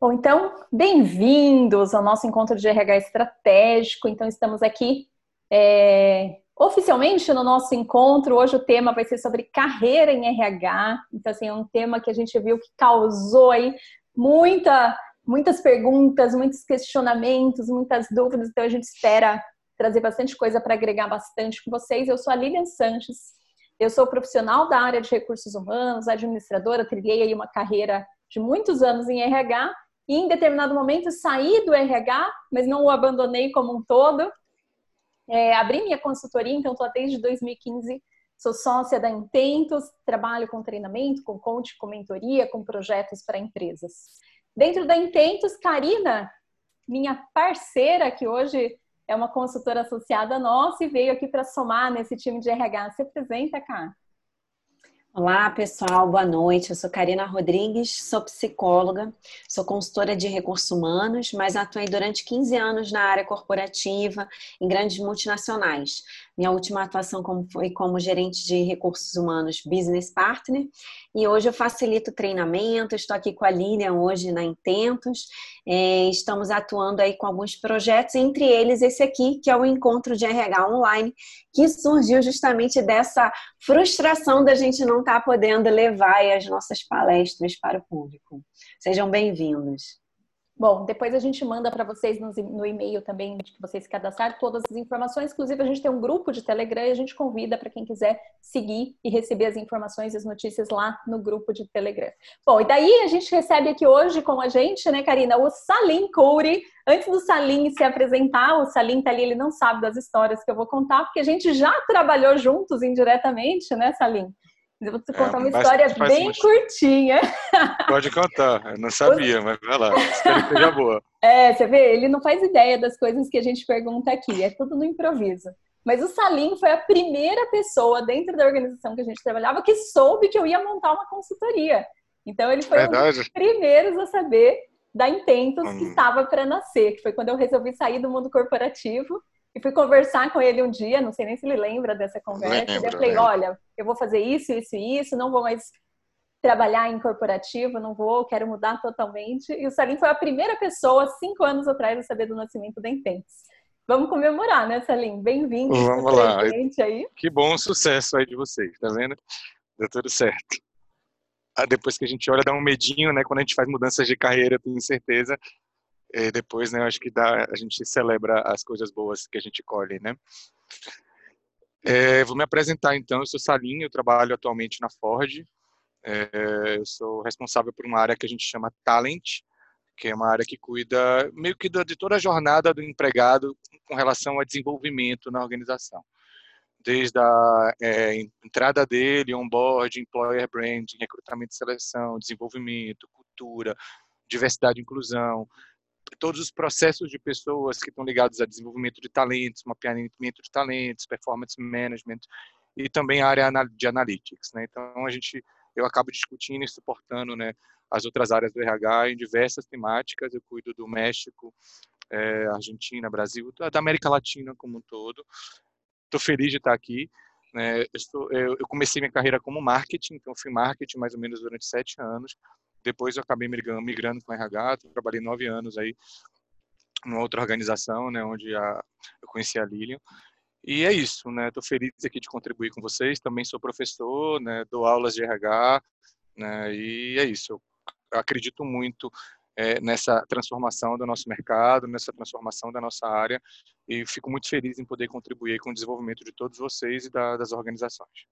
Bom, então, bem-vindos ao nosso encontro de RH estratégico. Então, estamos aqui é, oficialmente no nosso encontro. Hoje o tema vai ser sobre carreira em RH. Então, assim, é um tema que a gente viu que causou aí muita, muitas perguntas, muitos questionamentos, muitas dúvidas. Então, a gente espera trazer bastante coisa para agregar bastante com vocês. Eu sou a Lilian Sanches. Eu sou profissional da área de recursos humanos, administradora, trilhei aí uma carreira de muitos anos em RH e em determinado momento saí do RH, mas não o abandonei como um todo. É, abri minha consultoria, então estou desde 2015, sou sócia da Intentos, trabalho com treinamento, com coach, com mentoria, com projetos para empresas. Dentro da Intentos, Karina, minha parceira, que hoje é uma consultora associada nossa e veio aqui para somar nesse time de RH. Se apresenta, Cá. Olá, pessoal, boa noite. Eu sou Karina Rodrigues, sou psicóloga, sou consultora de recursos humanos, mas atuei durante 15 anos na área corporativa em grandes multinacionais. Minha última atuação foi como gerente de recursos humanos Business Partner e hoje eu facilito treinamento. Estou aqui com a Lilian hoje na Intentos. É, estamos atuando aí com alguns projetos, entre eles esse aqui, que é o Encontro de RH Online, que surgiu justamente dessa frustração da gente não estar tá podendo levar as nossas palestras para o público. Sejam bem-vindos. Bom, depois a gente manda para vocês no, e-mail também, de que vocês cadastraram, todas as informações. Inclusive, a gente tem um grupo de Telegram e a gente convida para quem quiser seguir e receber as informações e as notícias lá no grupo de Telegram. Bom, e daí a gente recebe aqui hoje com a gente, né, Karina, o Salim Couri. Antes do Salim se apresentar, o Salim tá ali, ele não sabe das histórias que eu vou contar, porque a gente já trabalhou juntos indiretamente, né, Salim? Eu vou te contar é, uma história bem curtinha. Pode contar, eu não sabia, mas vai lá, espero que seja boa. É, você vê, ele não faz ideia das coisas que a gente pergunta aqui, é tudo no improviso. Mas o Salim foi a primeira pessoa dentro da organização que a gente trabalhava que soube que eu ia montar uma consultoria. Então ele foi Verdade. um dos primeiros a saber da Intentos hum. que estava para nascer, que foi quando eu resolvi sair do mundo corporativo e fui conversar com ele um dia, não sei nem se ele lembra dessa conversa. Lembro, eu falei: lembro. olha, eu vou fazer isso, isso e isso, não vou mais trabalhar em corporativo, não vou, quero mudar totalmente. E o Salim foi a primeira pessoa, cinco anos atrás, a saber do nascimento da Intentes. Vamos comemorar, né, Salim? Bem-vindo. Vamos lá. Aí. Que bom sucesso aí de vocês, tá vendo? Deu tudo certo. Ah, depois que a gente olha, dá um medinho, né? Quando a gente faz mudanças de carreira, tenho certeza, e depois, né, acho que dá, a gente celebra as coisas boas que a gente colhe, né? É, vou me apresentar então, eu sou Salim, eu trabalho atualmente na Ford, é, eu sou responsável por uma área que a gente chama Talent, que é uma área que cuida meio que de toda a jornada do empregado com relação a desenvolvimento na organização. Desde a é, entrada dele, onboard, employer branding, recrutamento e seleção, desenvolvimento, cultura, diversidade e inclusão, todos os processos de pessoas que estão ligados a desenvolvimento de talentos, mapeamento de talentos, performance management e também a área de analytics, né? Então a gente eu acabo discutindo e suportando, né, as outras áreas do RH em diversas temáticas. Eu cuido do México, é, Argentina, Brasil, da América Latina como um todo. Estou feliz de estar aqui. Né? Eu, eu, eu comecei minha carreira como marketing, então fui marketing mais ou menos durante sete anos. Depois eu acabei migrando, migrando com RH, trabalhei nove anos aí numa outra organização, né, onde a, eu conheci a Lilian. E é isso, né? Estou feliz aqui de contribuir com vocês. Também sou professor, né? Dou aulas de RH, né? E é isso. Eu acredito muito é, nessa transformação do nosso mercado, nessa transformação da nossa área, e fico muito feliz em poder contribuir com o desenvolvimento de todos vocês e da, das organizações.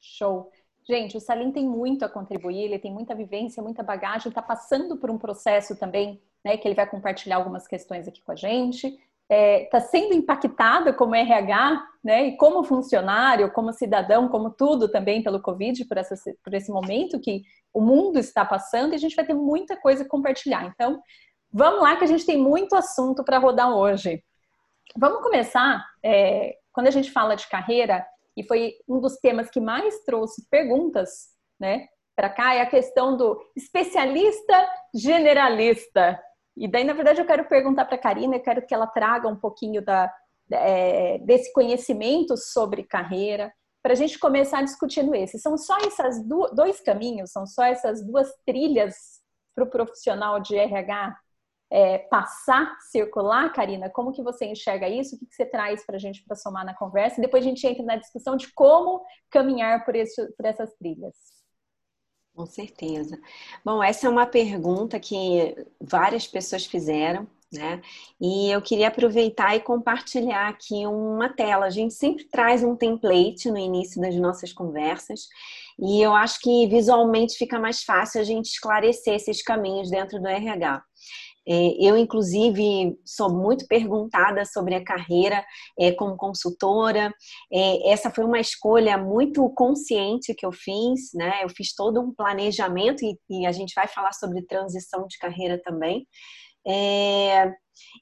Show. Gente, o Salim tem muito a contribuir, ele tem muita vivência, muita bagagem, está passando por um processo também, né, que ele vai compartilhar algumas questões aqui com a gente. Está é, tá sendo impactado como RH, né, e como funcionário, como cidadão, como tudo também pelo Covid, por, essa, por esse momento que o mundo está passando, e a gente vai ter muita coisa a compartilhar. Então, vamos lá que a gente tem muito assunto para rodar hoje. Vamos começar, é, quando a gente fala de carreira, e foi um dos temas que mais trouxe perguntas, né, para cá, é a questão do especialista generalista. E daí, na verdade, eu quero perguntar para a Karina, eu quero que ela traga um pouquinho da, é, desse conhecimento sobre carreira, para a gente começar discutindo esse. São só esses dois caminhos, são só essas duas trilhas para o profissional de RH é, passar, circular, Karina? Como que você enxerga isso? O que, que você traz para a gente para somar na conversa? E depois a gente entra na discussão de como caminhar por, esse, por essas trilhas. Com certeza. Bom, essa é uma pergunta que várias pessoas fizeram, né? E eu queria aproveitar e compartilhar aqui uma tela. A gente sempre traz um template no início das nossas conversas, e eu acho que visualmente fica mais fácil a gente esclarecer esses caminhos dentro do RH. É, eu, inclusive, sou muito perguntada sobre a carreira é, como consultora. É, essa foi uma escolha muito consciente que eu fiz, né? Eu fiz todo um planejamento e a gente vai falar sobre transição de carreira também.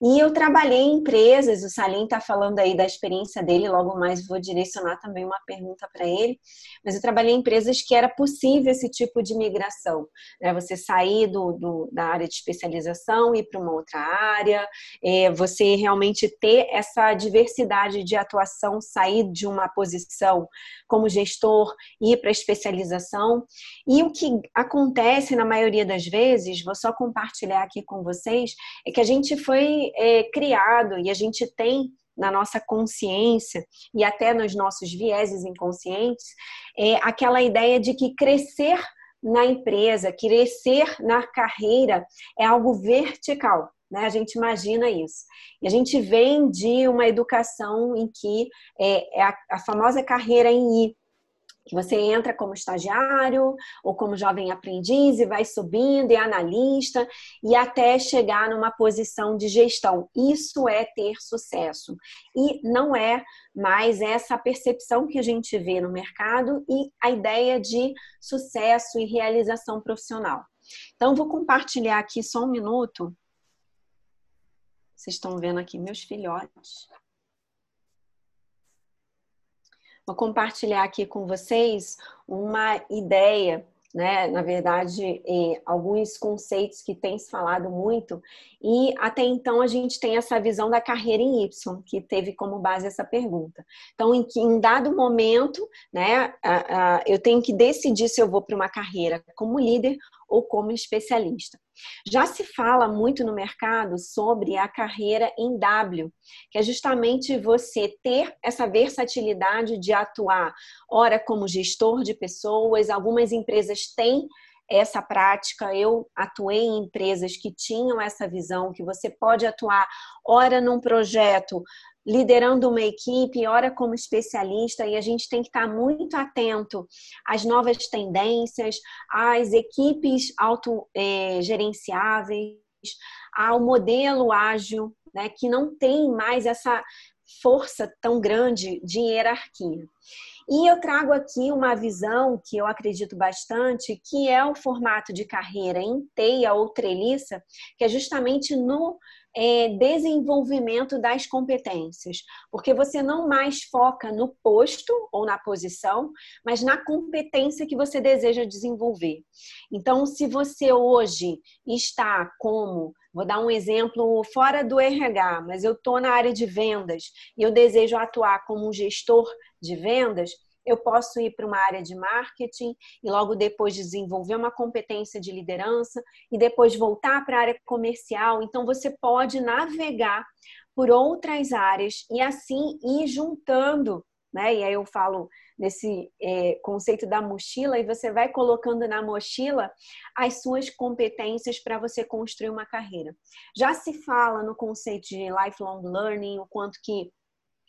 E eu trabalhei em empresas, o Salim está falando aí da experiência dele, logo mais vou direcionar também uma pergunta para ele, mas eu trabalhei em empresas que era possível esse tipo de migração, né? Você sair do, do da área de especialização ir para uma outra área, é, você realmente ter essa diversidade de atuação, sair de uma posição como gestor ir para especialização. E o que acontece na maioria das vezes, vou só compartilhar aqui com vocês, é que a gente foi foi é, criado e a gente tem na nossa consciência e até nos nossos vieses inconscientes é aquela ideia de que crescer na empresa, crescer na carreira é algo vertical. Né? A gente imagina isso. E a gente vem de uma educação em que é, é a, a famosa carreira em I, que você entra como estagiário ou como jovem aprendiz e vai subindo e analista e até chegar numa posição de gestão. Isso é ter sucesso. E não é mais essa percepção que a gente vê no mercado e a ideia de sucesso e realização profissional. Então, vou compartilhar aqui só um minuto. Vocês estão vendo aqui meus filhotes. Vou compartilhar aqui com vocês uma ideia, né? Na verdade, eh, alguns conceitos que tem se falado muito, e até então a gente tem essa visão da carreira em Y, que teve como base essa pergunta. Então, em, em dado momento, né, eu tenho que decidir se eu vou para uma carreira como líder ou como especialista. Já se fala muito no mercado sobre a carreira em W, que é justamente você ter essa versatilidade de atuar, ora como gestor de pessoas, algumas empresas têm essa prática. Eu atuei em empresas que tinham essa visão, que você pode atuar, ora num projeto liderando uma equipe, ora como especialista, e a gente tem que estar muito atento às novas tendências, às equipes autogerenciáveis, ao modelo ágil, né, que não tem mais essa força tão grande de hierarquia. E eu trago aqui uma visão que eu acredito bastante, que é o formato de carreira em teia ou treliça, que é justamente no é, desenvolvimento das competências, porque você não mais foca no posto ou na posição, mas na competência que você deseja desenvolver. Então, se você hoje está como Vou dar um exemplo fora do RH, mas eu estou na área de vendas e eu desejo atuar como um gestor de vendas eu posso ir para uma área de marketing e logo depois desenvolver uma competência de liderança e depois voltar para a área comercial. Então, você pode navegar por outras áreas e assim ir juntando, né? E aí eu falo nesse é, conceito da mochila e você vai colocando na mochila as suas competências para você construir uma carreira. Já se fala no conceito de lifelong learning, o quanto que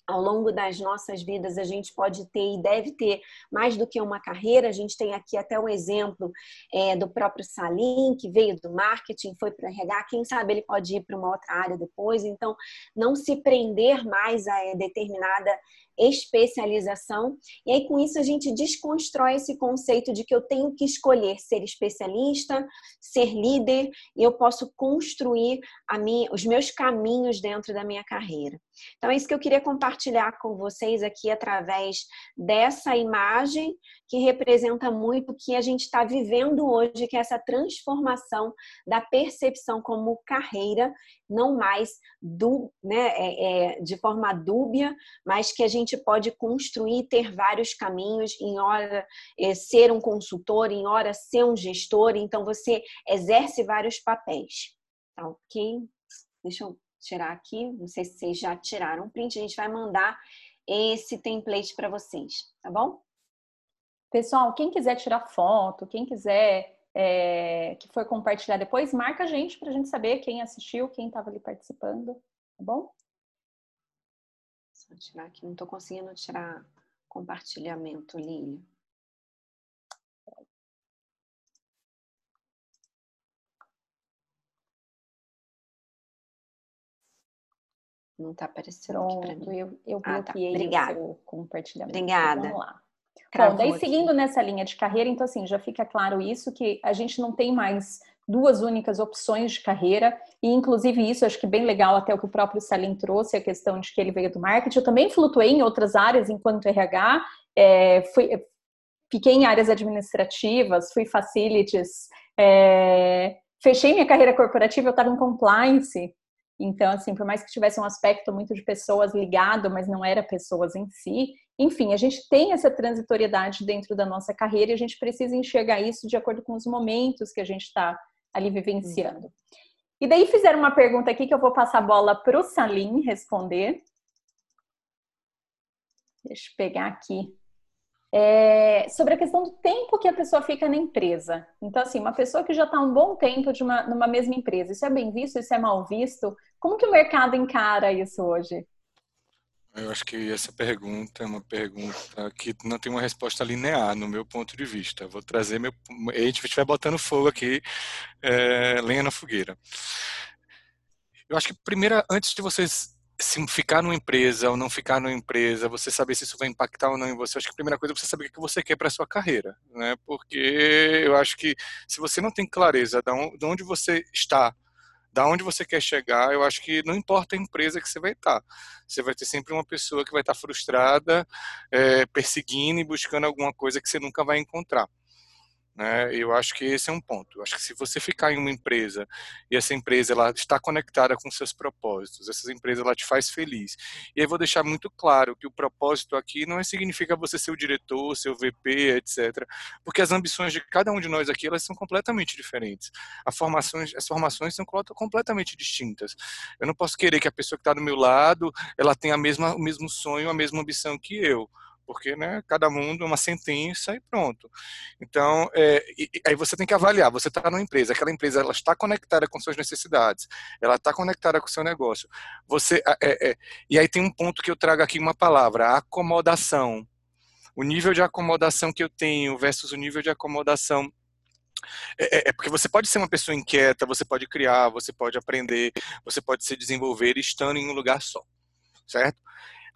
ao longo das nossas vidas a gente pode ter e deve ter mais do que uma carreira. A gente tem aqui até um exemplo é, do próprio Salim, que veio do marketing, foi para RH, quem sabe ele pode ir para uma outra área depois. Então, não se prender mais a é, determinada especialização. E aí, com isso, a gente desconstrói esse conceito de que eu tenho que escolher ser especialista, ser líder, e eu posso construir a minha, os meus caminhos dentro da minha carreira. Então, é isso que eu queria compartilhar com vocês aqui através dessa imagem que representa muito o que a gente está vivendo hoje, que é essa transformação da percepção como carreira, não mais do, né, é, é, de forma dúbia, mas que a gente gente pode construir, ter vários caminhos, em hora é, ser um consultor, em hora ser um gestor, então você exerce vários papéis. Tá ok? Deixa eu tirar aqui, não sei se vocês já tiraram um print, a gente vai mandar esse template para vocês, tá bom? Pessoal, quem quiser tirar foto, quem quiser é, que for compartilhar depois, marca a gente para a gente saber quem assistiu, quem estava ali participando, tá bom? Só tirar aqui, não estou conseguindo tirar compartilhamento, Lília. Não está aparecendo Pronto, aqui para mim. Eu, eu ah, tá. Obrigada. o compartilhamento. Obrigada. Vamos lá. Bom, daí seguindo nessa linha de carreira, então assim, já fica claro isso, que a gente não tem mais duas únicas opções de carreira, e inclusive isso acho que bem legal até o que o próprio Salim trouxe, a questão de que ele veio do marketing. Eu também flutuei em outras áreas enquanto RH, é, fui, fiquei em áreas administrativas, fui facilities, é, fechei minha carreira corporativa, eu estava em compliance, então, assim, por mais que tivesse um aspecto muito de pessoas ligado, mas não era pessoas em si, enfim, a gente tem essa transitoriedade dentro da nossa carreira e a gente precisa enxergar isso de acordo com os momentos que a gente está ali vivenciando. E daí fizeram uma pergunta aqui que eu vou passar a bola para o Salim responder. Deixa eu pegar aqui é, sobre a questão do tempo que a pessoa fica na empresa. Então, assim, uma pessoa que já está um bom tempo de uma, numa mesma empresa, isso é bem visto, isso é mal visto? Como que o mercado encara isso hoje? Eu acho que essa pergunta é uma pergunta que não tem uma resposta linear, no meu ponto de vista. Vou trazer meu. A gente vai botando fogo aqui, é, lenha na fogueira. Eu acho que, primeiro, antes de vocês se ficar numa empresa ou não ficar numa empresa, você saber se isso vai impactar ou não em você, acho que a primeira coisa é você saber o que você quer para sua carreira, né? Porque eu acho que se você não tem clareza de onde você está, da onde você quer chegar, eu acho que não importa a empresa que você vai estar, você vai ter sempre uma pessoa que vai estar frustrada, é, perseguindo e buscando alguma coisa que você nunca vai encontrar. Né? Eu acho que esse é um ponto. Eu acho que se você ficar em uma empresa e essa empresa ela está conectada com seus propósitos, essa empresa ela te faz feliz. E aí vou deixar muito claro que o propósito aqui não significa você ser o diretor, ser o VP, etc. Porque as ambições de cada um de nós aqui elas são completamente diferentes. As formações, as formações são completamente distintas. Eu não posso querer que a pessoa que está do meu lado ela tenha a mesma, o mesmo sonho, a mesma ambição que eu porque né, cada mundo é uma sentença e pronto. Então, é, e, aí você tem que avaliar, você está numa empresa, aquela empresa ela está conectada com suas necessidades, ela está conectada com o seu negócio. Você, é, é, e aí tem um ponto que eu trago aqui uma palavra, acomodação. O nível de acomodação que eu tenho versus o nível de acomodação é, é, é, porque você pode ser uma pessoa inquieta, você pode criar, você pode aprender, você pode se desenvolver estando em um lugar só, certo?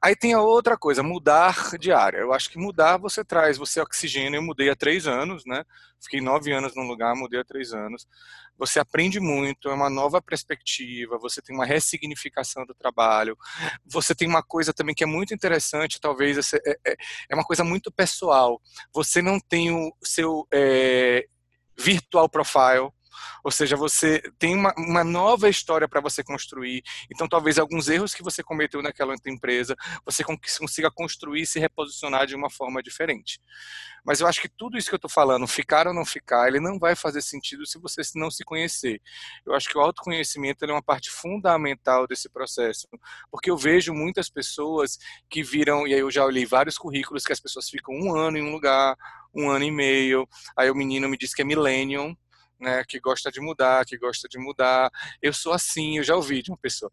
Aí tem a outra coisa, mudar de área. Eu acho que mudar você traz, você oxigênio. Eu mudei há três anos, né? Fiquei nove anos num lugar, mudei há três anos. Você aprende muito, é uma nova perspectiva, você tem uma ressignificação do trabalho. Você tem uma coisa também que é muito interessante, talvez é, é, é uma coisa muito pessoal. Você não tem o seu é, virtual profile, ou seja, você tem uma, uma nova história para você construir. Então, talvez alguns erros que você cometeu naquela outra empresa, você consiga construir e se reposicionar de uma forma diferente. Mas eu acho que tudo isso que eu estou falando, ficar ou não ficar, ele não vai fazer sentido se você não se conhecer. Eu acho que o autoconhecimento é uma parte fundamental desse processo, porque eu vejo muitas pessoas que viram, e aí eu já olhei vários currículos que as pessoas ficam um ano em um lugar, um ano e meio, aí o menino me diz que é millennium, né, que gosta de mudar, que gosta de mudar. Eu sou assim, eu já ouvi de uma pessoa.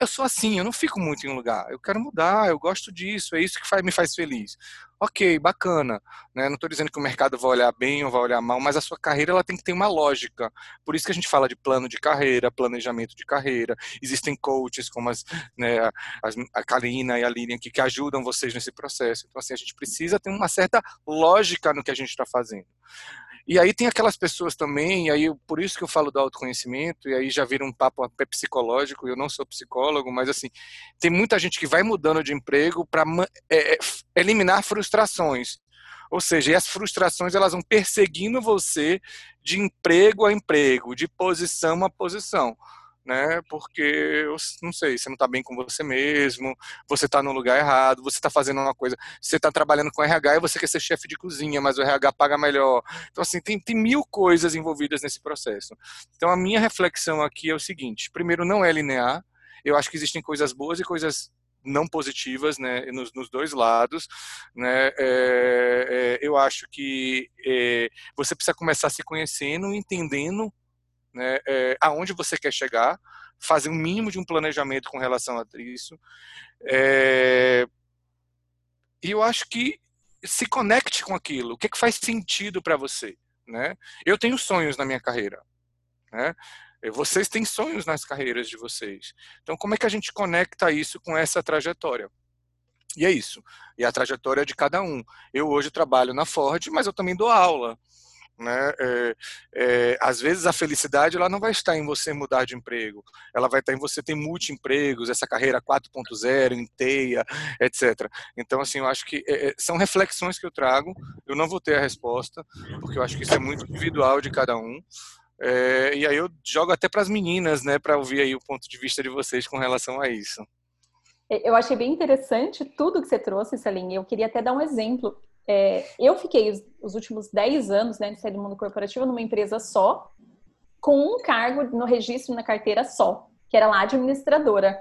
Eu sou assim, eu não fico muito em um lugar. Eu quero mudar, eu gosto disso, é isso que faz, me faz feliz. Ok, bacana. Né? Não estou dizendo que o mercado vai olhar bem ou vai olhar mal, mas a sua carreira ela tem que ter uma lógica. Por isso que a gente fala de plano de carreira, planejamento de carreira. Existem coaches como as, né, as, a Karina e a Lilian que, que ajudam vocês nesse processo. Então, assim, a gente precisa ter uma certa lógica no que a gente está fazendo. E aí tem aquelas pessoas também, e aí por isso que eu falo do autoconhecimento, e aí já vira um papo até psicológico, eu não sou psicólogo, mas assim, tem muita gente que vai mudando de emprego para é, é eliminar frustrações. Ou seja, as frustrações elas vão perseguindo você de emprego a emprego, de posição a posição. Né? Porque, não sei, você não está bem com você mesmo, você está no lugar errado, você está fazendo uma coisa, você está trabalhando com RH e você quer ser chefe de cozinha, mas o RH paga melhor. Então, assim, tem, tem mil coisas envolvidas nesse processo. Então, a minha reflexão aqui é o seguinte: primeiro, não é linear. Eu acho que existem coisas boas e coisas não positivas, né, nos, nos dois lados, né, é, é, eu acho que é, você precisa começar se conhecendo, entendendo, né, é, aonde você quer chegar, fazer um mínimo de um planejamento com relação a isso, é, e eu acho que se conecte com aquilo, o que, que faz sentido para você, né? Eu tenho sonhos na minha carreira, né? Vocês têm sonhos nas carreiras de vocês. Então, como é que a gente conecta isso com essa trajetória? E é isso. E a trajetória é de cada um. Eu hoje trabalho na Ford, mas eu também dou aula. Né? É, é, às vezes a felicidade ela não vai estar em você mudar de emprego, ela vai estar em você ter multi-empregos, essa carreira 4.0, em teia, etc. Então, assim, eu acho que é, são reflexões que eu trago, eu não vou ter a resposta, porque eu acho que isso é muito individual de cada um, e aí eu jogo até para as meninas, né, para ouvir aí o ponto de vista de vocês com relação a isso. Eu achei bem interessante tudo que você trouxe, Salim. Eu queria até dar um exemplo. É, eu fiquei os, os, últimos 10 anos, né, de sair do mundo corporativo, numa empresa só, com um cargo no registro na carteira só, que era lá administradora.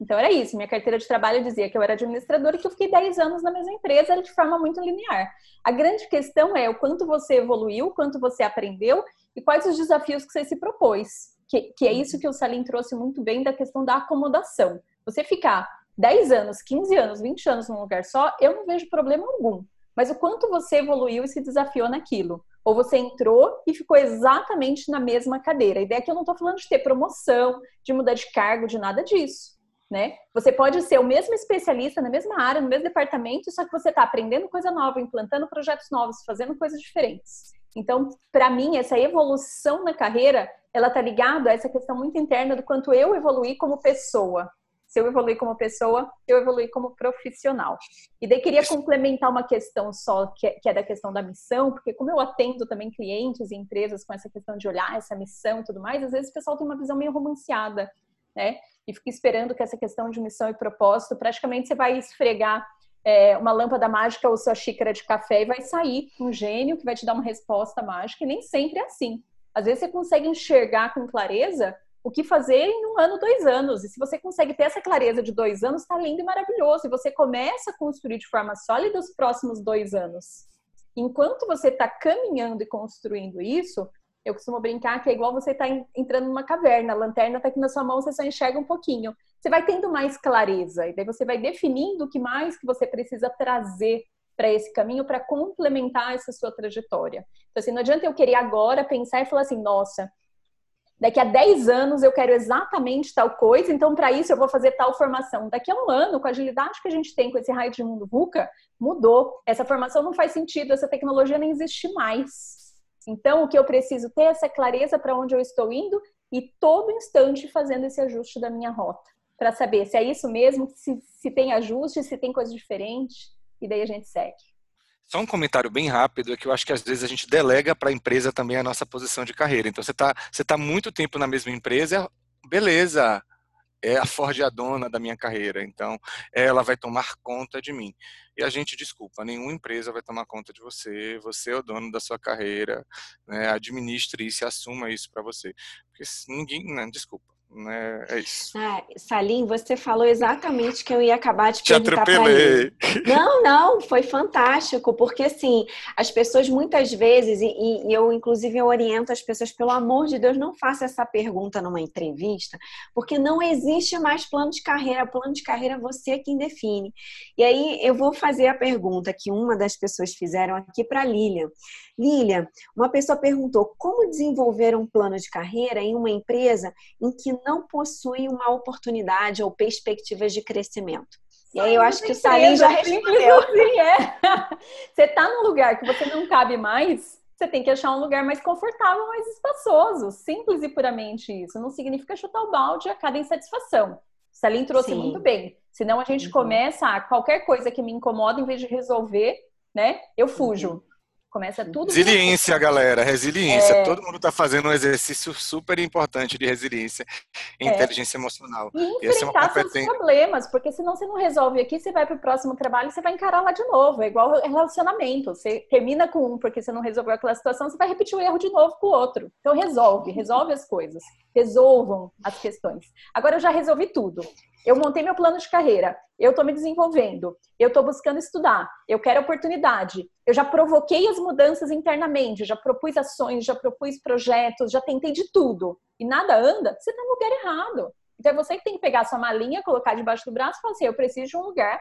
Então era isso, minha carteira de trabalho dizia que eu era administradora e que eu fiquei 10 anos na mesma empresa de forma muito linear. A grande questão é o quanto você evoluiu, o quanto você aprendeu e quais os desafios que você se propôs. Que, que é isso que o Salim trouxe muito bem da questão da acomodação. Você ficar 10 anos, 15 anos, 20 anos num lugar só, eu não vejo problema algum. Mas o quanto você evoluiu e se desafiou naquilo. Ou você entrou e ficou exatamente na mesma cadeira. A ideia é que eu não estou falando de ter promoção, de mudar de cargo, de nada disso. Né? Você pode ser o mesmo especialista na mesma área, no mesmo departamento, só que você está aprendendo coisa nova, implantando projetos novos, fazendo coisas diferentes. Então, para mim, essa evolução na carreira, ela tá ligada a essa questão muito interna do quanto eu evoluí como pessoa. Se eu evoluir como pessoa, eu evoluí como profissional. E daí queria complementar uma questão só, que é, que é da questão da missão, porque como eu atendo também clientes e empresas com essa questão de olhar essa missão e tudo mais, às vezes o pessoal tem uma visão meio romanceada, né? E fica esperando que essa questão de missão e propósito, praticamente você vai esfregar é, uma lâmpada mágica ou sua xícara de café e vai sair um gênio que vai te dar uma resposta mágica, e nem sempre é assim. Às vezes você consegue enxergar com clareza o que fazer em um ano, dois anos. E se você consegue ter essa clareza de dois anos, está lindo e maravilhoso. E você começa a construir de forma sólida os próximos dois anos. Enquanto você está caminhando e construindo isso, eu costumo brincar que é igual você estar tá entrando numa caverna, a lanterna está aqui na sua mão, você só enxerga um pouquinho. Você vai tendo mais clareza, e daí você vai definindo o que mais que você precisa trazer para esse caminho para complementar essa sua trajetória. Então, assim, não adianta eu querer agora pensar e falar assim, nossa, daqui a 10 anos eu quero exatamente tal coisa, então para isso eu vou fazer tal formação. Daqui a um ano, com a agilidade que a gente tem com esse raio de mundo VUCA, mudou. Essa formação não faz sentido, essa tecnologia nem existe mais. Então, o que eu preciso ter é essa clareza para onde eu estou indo e todo instante fazendo esse ajuste da minha rota, para saber se é isso mesmo, se, se tem ajuste, se tem coisa diferente, e daí a gente segue. Só um comentário bem rápido, é que eu acho que às vezes a gente delega para a empresa também a nossa posição de carreira. Então, você está você tá muito tempo na mesma empresa, beleza, é a Ford a dona da minha carreira, então ela vai tomar conta de mim. E a gente, desculpa, nenhuma empresa vai tomar conta de você, você é o dono da sua carreira, né? administre isso assuma isso para você. Porque ninguém, né? desculpa, né? É isso. Ah, Salim, você falou exatamente que eu ia acabar de Te perguntar para ele. Não, não, foi fantástico, porque assim, as pessoas muitas vezes, e, e, eu inclusive eu oriento as pessoas, pelo amor de Deus, não faça essa pergunta numa entrevista, porque não existe mais plano de carreira, plano de carreira é você quem define. E aí eu vou fazer a pergunta que uma das pessoas fizeram aqui para Lilian. Lilian, uma pessoa perguntou como desenvolver um plano de carreira em uma empresa em que não possui uma oportunidade ou perspectivas de crescimento. E aí eu acho que o Salim já respondeu. Assim, é. Você está num lugar que você não cabe mais, você tem que achar um lugar mais confortável, mais espaçoso. Simples e puramente isso. Não significa chutar o balde a cada insatisfação. O Salim trouxe Sim. muito bem. Senão a gente uhum. começa a qualquer coisa que me incomoda, em vez de resolver, né? Eu fujo. Uhum. Começa tudo. Resiliência, galera, resiliência. É... Todo mundo está fazendo um exercício super importante de resiliência e é... inteligência emocional. E é enfrentar é seus problemas, porque senão você não resolve aqui, você vai para o próximo trabalho e você vai encarar lá de novo. É igual relacionamento. Você termina com um porque você não resolveu aquela situação, você vai repetir o erro de novo com o outro. Então resolve, resolve as coisas. Resolvam as questões. Agora eu já resolvi tudo. Eu montei meu plano de carreira, eu estou me desenvolvendo, eu estou buscando estudar, eu quero oportunidade, eu já provoquei as mudanças internamente, já propus ações, já propus projetos, já tentei de tudo e nada anda, você está no lugar errado. Então é você que tem que pegar sua malinha, colocar debaixo do braço e falar assim: eu preciso de um lugar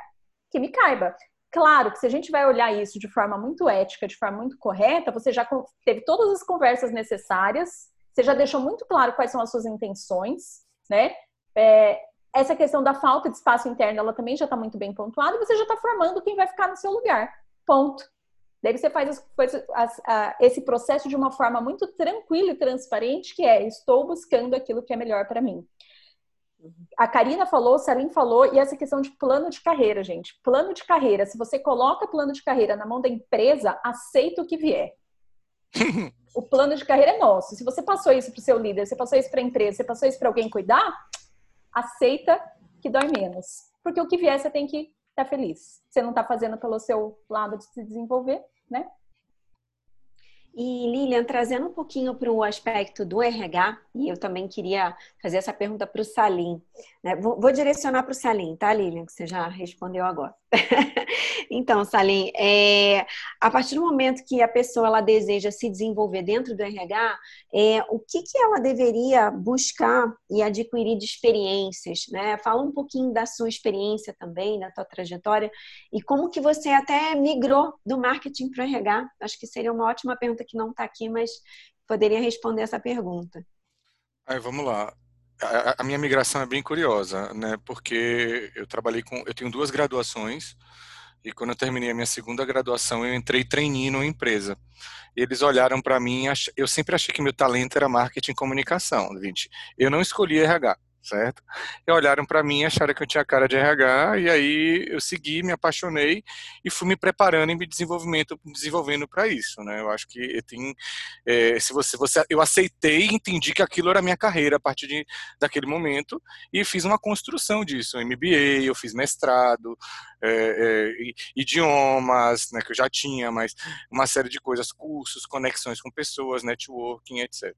que me caiba. Claro que se a gente vai olhar isso de forma muito ética, de forma muito correta, você já teve todas as conversas necessárias, você já deixou muito claro quais são as suas intenções, né? É, essa questão da falta de espaço interno, ela também já está muito bem pontuada, e você já está formando quem vai ficar no seu lugar. Ponto. Daí você faz as, as, a, esse processo de uma forma muito tranquila e transparente, que é estou buscando aquilo que é melhor para mim. A Karina falou, o Salim falou, e essa questão de plano de carreira, gente. Plano de carreira, se você coloca plano de carreira na mão da empresa, aceita o que vier. o plano de carreira é nosso. Se você passou isso para o seu líder, você passou isso para a empresa, você passou isso para alguém cuidar, aceita que dói menos. Porque o que vier você tem que estar tá feliz. Você não está fazendo pelo seu lado de se desenvolver, né? E Lilian, trazendo um pouquinho para o aspecto do RH, e eu também queria fazer essa pergunta para o Salim. Né? Vou, vou, direcionar para o Salim, tá, Lilian? Que você já respondeu agora. então, Salim, é, a partir do momento que a pessoa ela deseja se desenvolver dentro do RH, é, o que, que ela deveria buscar e adquirir de experiências? Né? Fala um pouquinho da sua experiência também, da tua trajetória, e como que você até migrou do marketing para o RH. Acho que seria uma ótima pergunta que não está aqui, mas poderia responder essa pergunta. Aí, vamos lá a, minha migração é bem curiosa, né? Porque eu trabalhei com, eu tenho duas graduações e quando eu terminei a minha segunda graduação eu entrei treinando numa empresa. E eles olharam para mim, eu sempre achei que meu talento era marketing e comunicação, gente. Eu não escolhi RH certo? E olharam para mim, acharam que eu tinha cara de RH, e aí eu segui, me apaixonei e fui me preparando e me desenvolvimento, desenvolvendo para isso, né? Eu acho que tem, é, se você, você, eu aceitei, entendi que aquilo era a minha carreira a partir de, daquele momento e fiz uma construção disso, MBA, eu fiz mestrado, é, é, idiomas, né, que eu já tinha, mas uma série de coisas, cursos, conexões com pessoas, networking, etc.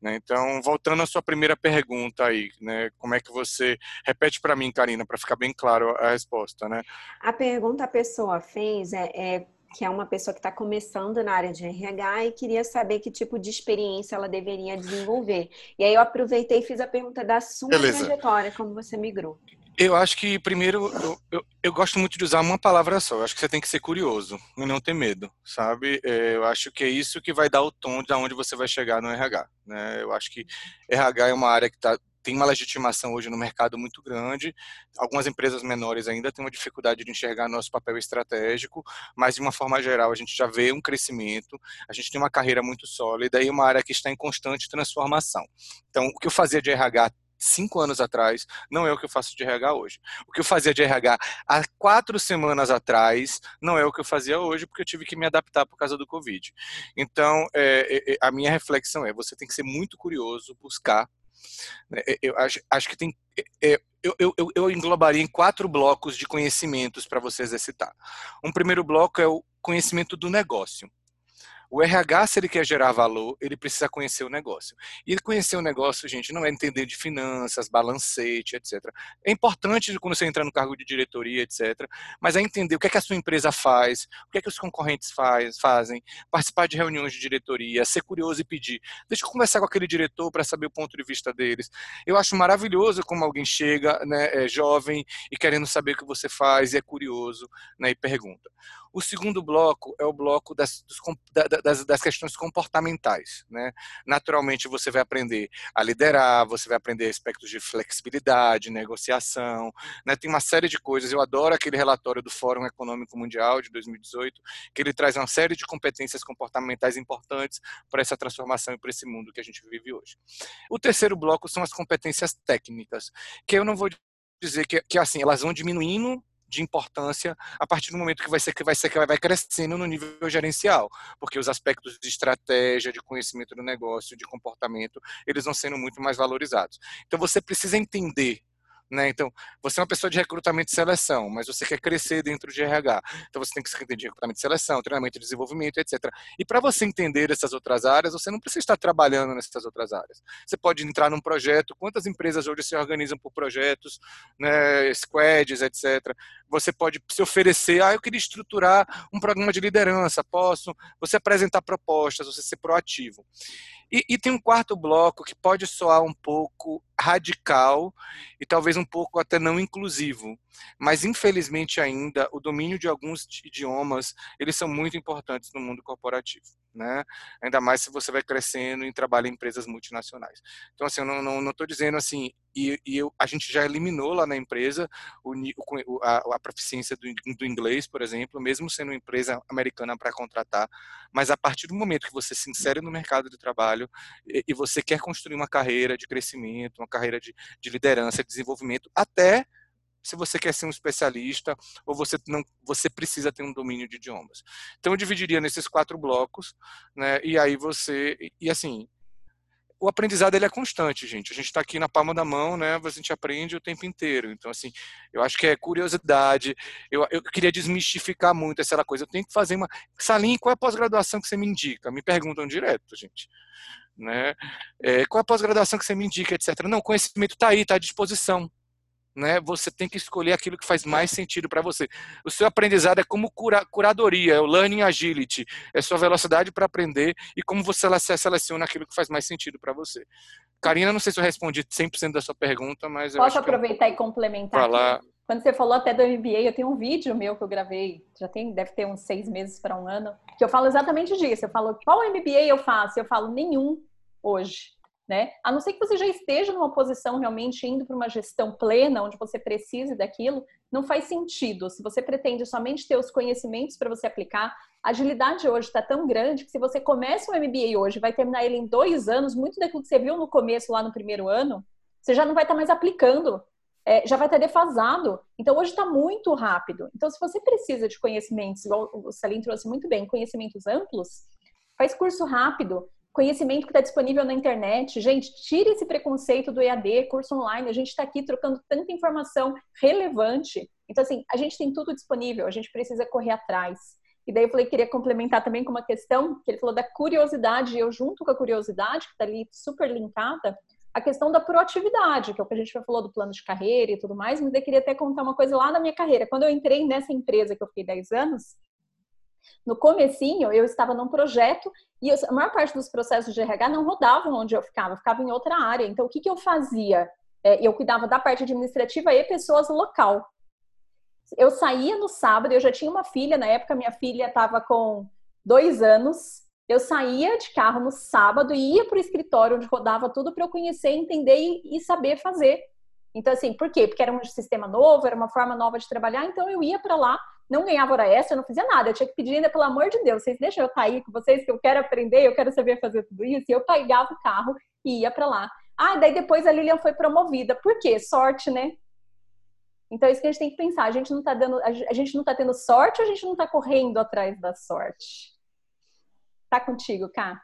Né? Então, voltando à sua primeira pergunta aí, né, como é que você repete para mim, Karina, para ficar bem claro a resposta, né? A pergunta a pessoa fez é, é que é uma pessoa que está começando na área de RH e queria saber que tipo de experiência ela deveria desenvolver. E aí eu aproveitei e fiz a pergunta da sua Beleza. trajetória, como você migrou. Eu acho que, primeiro, eu, eu, eu, gosto muito de usar uma palavra só. Eu acho que você tem que ser curioso e não ter medo, sabe? É, eu acho que é isso que vai dar o tom de onde você vai chegar no RH. Né? Eu acho que RH é uma área que tá, tem uma legitimação hoje no mercado muito grande. Algumas empresas menores ainda têm uma dificuldade de enxergar nosso papel estratégico, mas de uma forma geral a gente já vê um crescimento, a gente tem uma carreira muito sólida e uma área que está em constante transformação. Então, o que eu fazia de RH cinco anos atrás, não é o que eu faço de RH hoje. O que eu fazia de RH há quatro semanas atrás, não é o que eu fazia hoje, porque eu tive que me adaptar por causa do Covid. Então, é, é, é a minha reflexão é: você tem que ser muito curioso, buscar. Né? É, eu acho, acho que tem. É, eu, eu, eu englobaria em quatro blocos de conhecimentos para você exercitar. Um primeiro bloco é o conhecimento do negócio. O RH, se ele quer gerar valor, ele precisa conhecer o negócio. E conhecer o negócio, gente, não é entender de finanças, balancete, etc. É importante quando você entra no cargo de diretoria, etc. Mas é entender o que é que a sua empresa faz, o que é que os concorrentes faz, fazem, participar de reuniões de diretoria, ser curioso e pedir. Deixa eu conversar com aquele diretor para saber o ponto de vista deles. Eu acho maravilhoso como alguém chega, né, é jovem e querendo saber o que você faz e é curioso, né, e pergunta. O segundo bloco é o bloco das, dos, das, das questões comportamentais. Né? Naturalmente, você vai aprender a liderar, você vai aprender aspectos de flexibilidade, negociação, né? tem uma série de coisas. Eu adoro aquele relatório do Fórum Econômico Mundial de 2018, que ele traz uma série de competências comportamentais importantes para essa transformação e para esse mundo que a gente vive hoje. O terceiro bloco são as competências técnicas, que eu não vou dizer que, que assim, elas vão diminuindo de importância a partir do momento que vai ser que vai ser que vai crescendo no nível gerencial, porque os aspectos de estratégia, de conhecimento do negócio, de comportamento, eles vão sendo muito mais valorizados. Então você precisa entender né? Então, você é uma pessoa de recrutamento e seleção, mas você quer crescer dentro de RH. Então, você tem que se entender de recrutamento e seleção, treinamento e desenvolvimento, etc. E para você entender essas outras áreas, você não precisa estar trabalhando nessas outras áreas. Você pode entrar num projeto, quantas empresas hoje se organizam por projetos, né, squads, etc. Você pode se oferecer, ah, eu queria estruturar um programa de liderança, posso? Você apresentar propostas, você ser proativo. E, e, tem um quarto bloco que pode soar um pouco radical e talvez um pouco até não inclusivo, mas infelizmente ainda o domínio de alguns idiomas eles são muito importantes no mundo corporativo né? Ainda mais se você vai crescendo e trabalha em empresas multinacionais. Então, assim, eu não estou dizendo assim, e, e eu, a gente já eliminou lá na empresa o, o, a, a proficiência do, do, inglês, por exemplo, mesmo sendo uma empresa americana para contratar, mas a partir do momento que você se insere no mercado de trabalho e, e você quer construir uma carreira de crescimento, uma carreira de, de liderança, de desenvolvimento, até se você quer ser um especialista ou você não você precisa ter um domínio de idiomas. Então eu dividiria nesses quatro blocos, né? E aí você e assim o aprendizado ele é constante, gente. A gente está aqui na palma da mão, né? A gente aprende o tempo inteiro. Então, assim, eu acho que é curiosidade. Eu, eu queria desmistificar muito essa coisa. Eu tenho que fazer uma. Salim, qual é a pós-graduação que você me indica? Me perguntam direto, gente. Né? É, qual é a pós-graduação que você me indica, etc. Não, conhecimento está aí, está à disposição né, você tem que escolher aquilo que faz mais sentido para você. O seu aprendizado é como cura, curadoria, é o learning agility, é sua velocidade para aprender e como você seleciona aquilo que faz mais sentido para você. Karina, não sei se eu respondi 100% da sua pergunta, mas Posso aproveitar eu... e complementar falar... Quando você falou até do MBA, eu tenho um vídeo meu que eu gravei, já tem, deve ter uns seis meses para um ano, que eu falo exatamente disso. Eu falo, qual MBA eu faço? Eu falo, nenhum hoje né? A não ser que você já esteja numa posição realmente indo para uma gestão plena, onde você precise daquilo, não faz sentido. Se você pretende somente ter os conhecimentos para você aplicar, a agilidade hoje está tão grande que se você começa um MBA hoje, vai terminar ele em dois anos, muito daquilo que você viu no começo, lá no primeiro ano, você já não vai estar tá mais aplicando. É, já vai estar tá defasado. Então, hoje está muito rápido. Então, se você precisa de conhecimentos, igual o Salim trouxe muito bem, conhecimentos amplos, faz curso rápido, conhecimento que está disponível na internet. Gente, tire esse preconceito do EAD, curso online. A gente está aqui trocando tanta informação relevante. Então, assim, a gente tem tudo disponível, a gente precisa correr atrás. E daí eu falei que queria complementar também com uma questão, que ele falou da curiosidade, e eu junto com a curiosidade, que está ali super linkada, a questão da proatividade, que é o que a gente já falou do plano de carreira e tudo mais, mas eu queria até contar uma coisa lá na minha carreira. Quando eu entrei nessa empresa que eu fiquei 10 anos, no comecinho, eu estava num projeto e a maior parte dos processos de RH não rodavam onde eu ficava, eu ficava em outra área. Então, o que, que eu fazia? É, eu cuidava da parte administrativa e pessoas local. Eu saía no sábado, eu já tinha uma filha, na época minha filha estava com dois anos. Eu saía de carro no sábado e ia para o escritório onde rodava tudo para eu conhecer, entender e, e saber fazer. Então, assim, por quê? Porque era um sistema novo, era uma forma nova de trabalhar, então eu ia para lá não ganhava hora extra, eu não fazia nada. Eu tinha que pedir ainda, pelo amor de Deus, vocês deixam eu estar aí com vocês, que eu quero aprender, eu quero saber fazer tudo isso. E eu pegava o carro e ia para lá. Ah, daí depois a Lilian foi promovida. Por quê? Sorte, né? Então é isso que a gente tem que pensar. A gente não tá dando, a gente não tá tendo sorte ou a gente não tá correndo atrás da sorte? Tá contigo, Cá?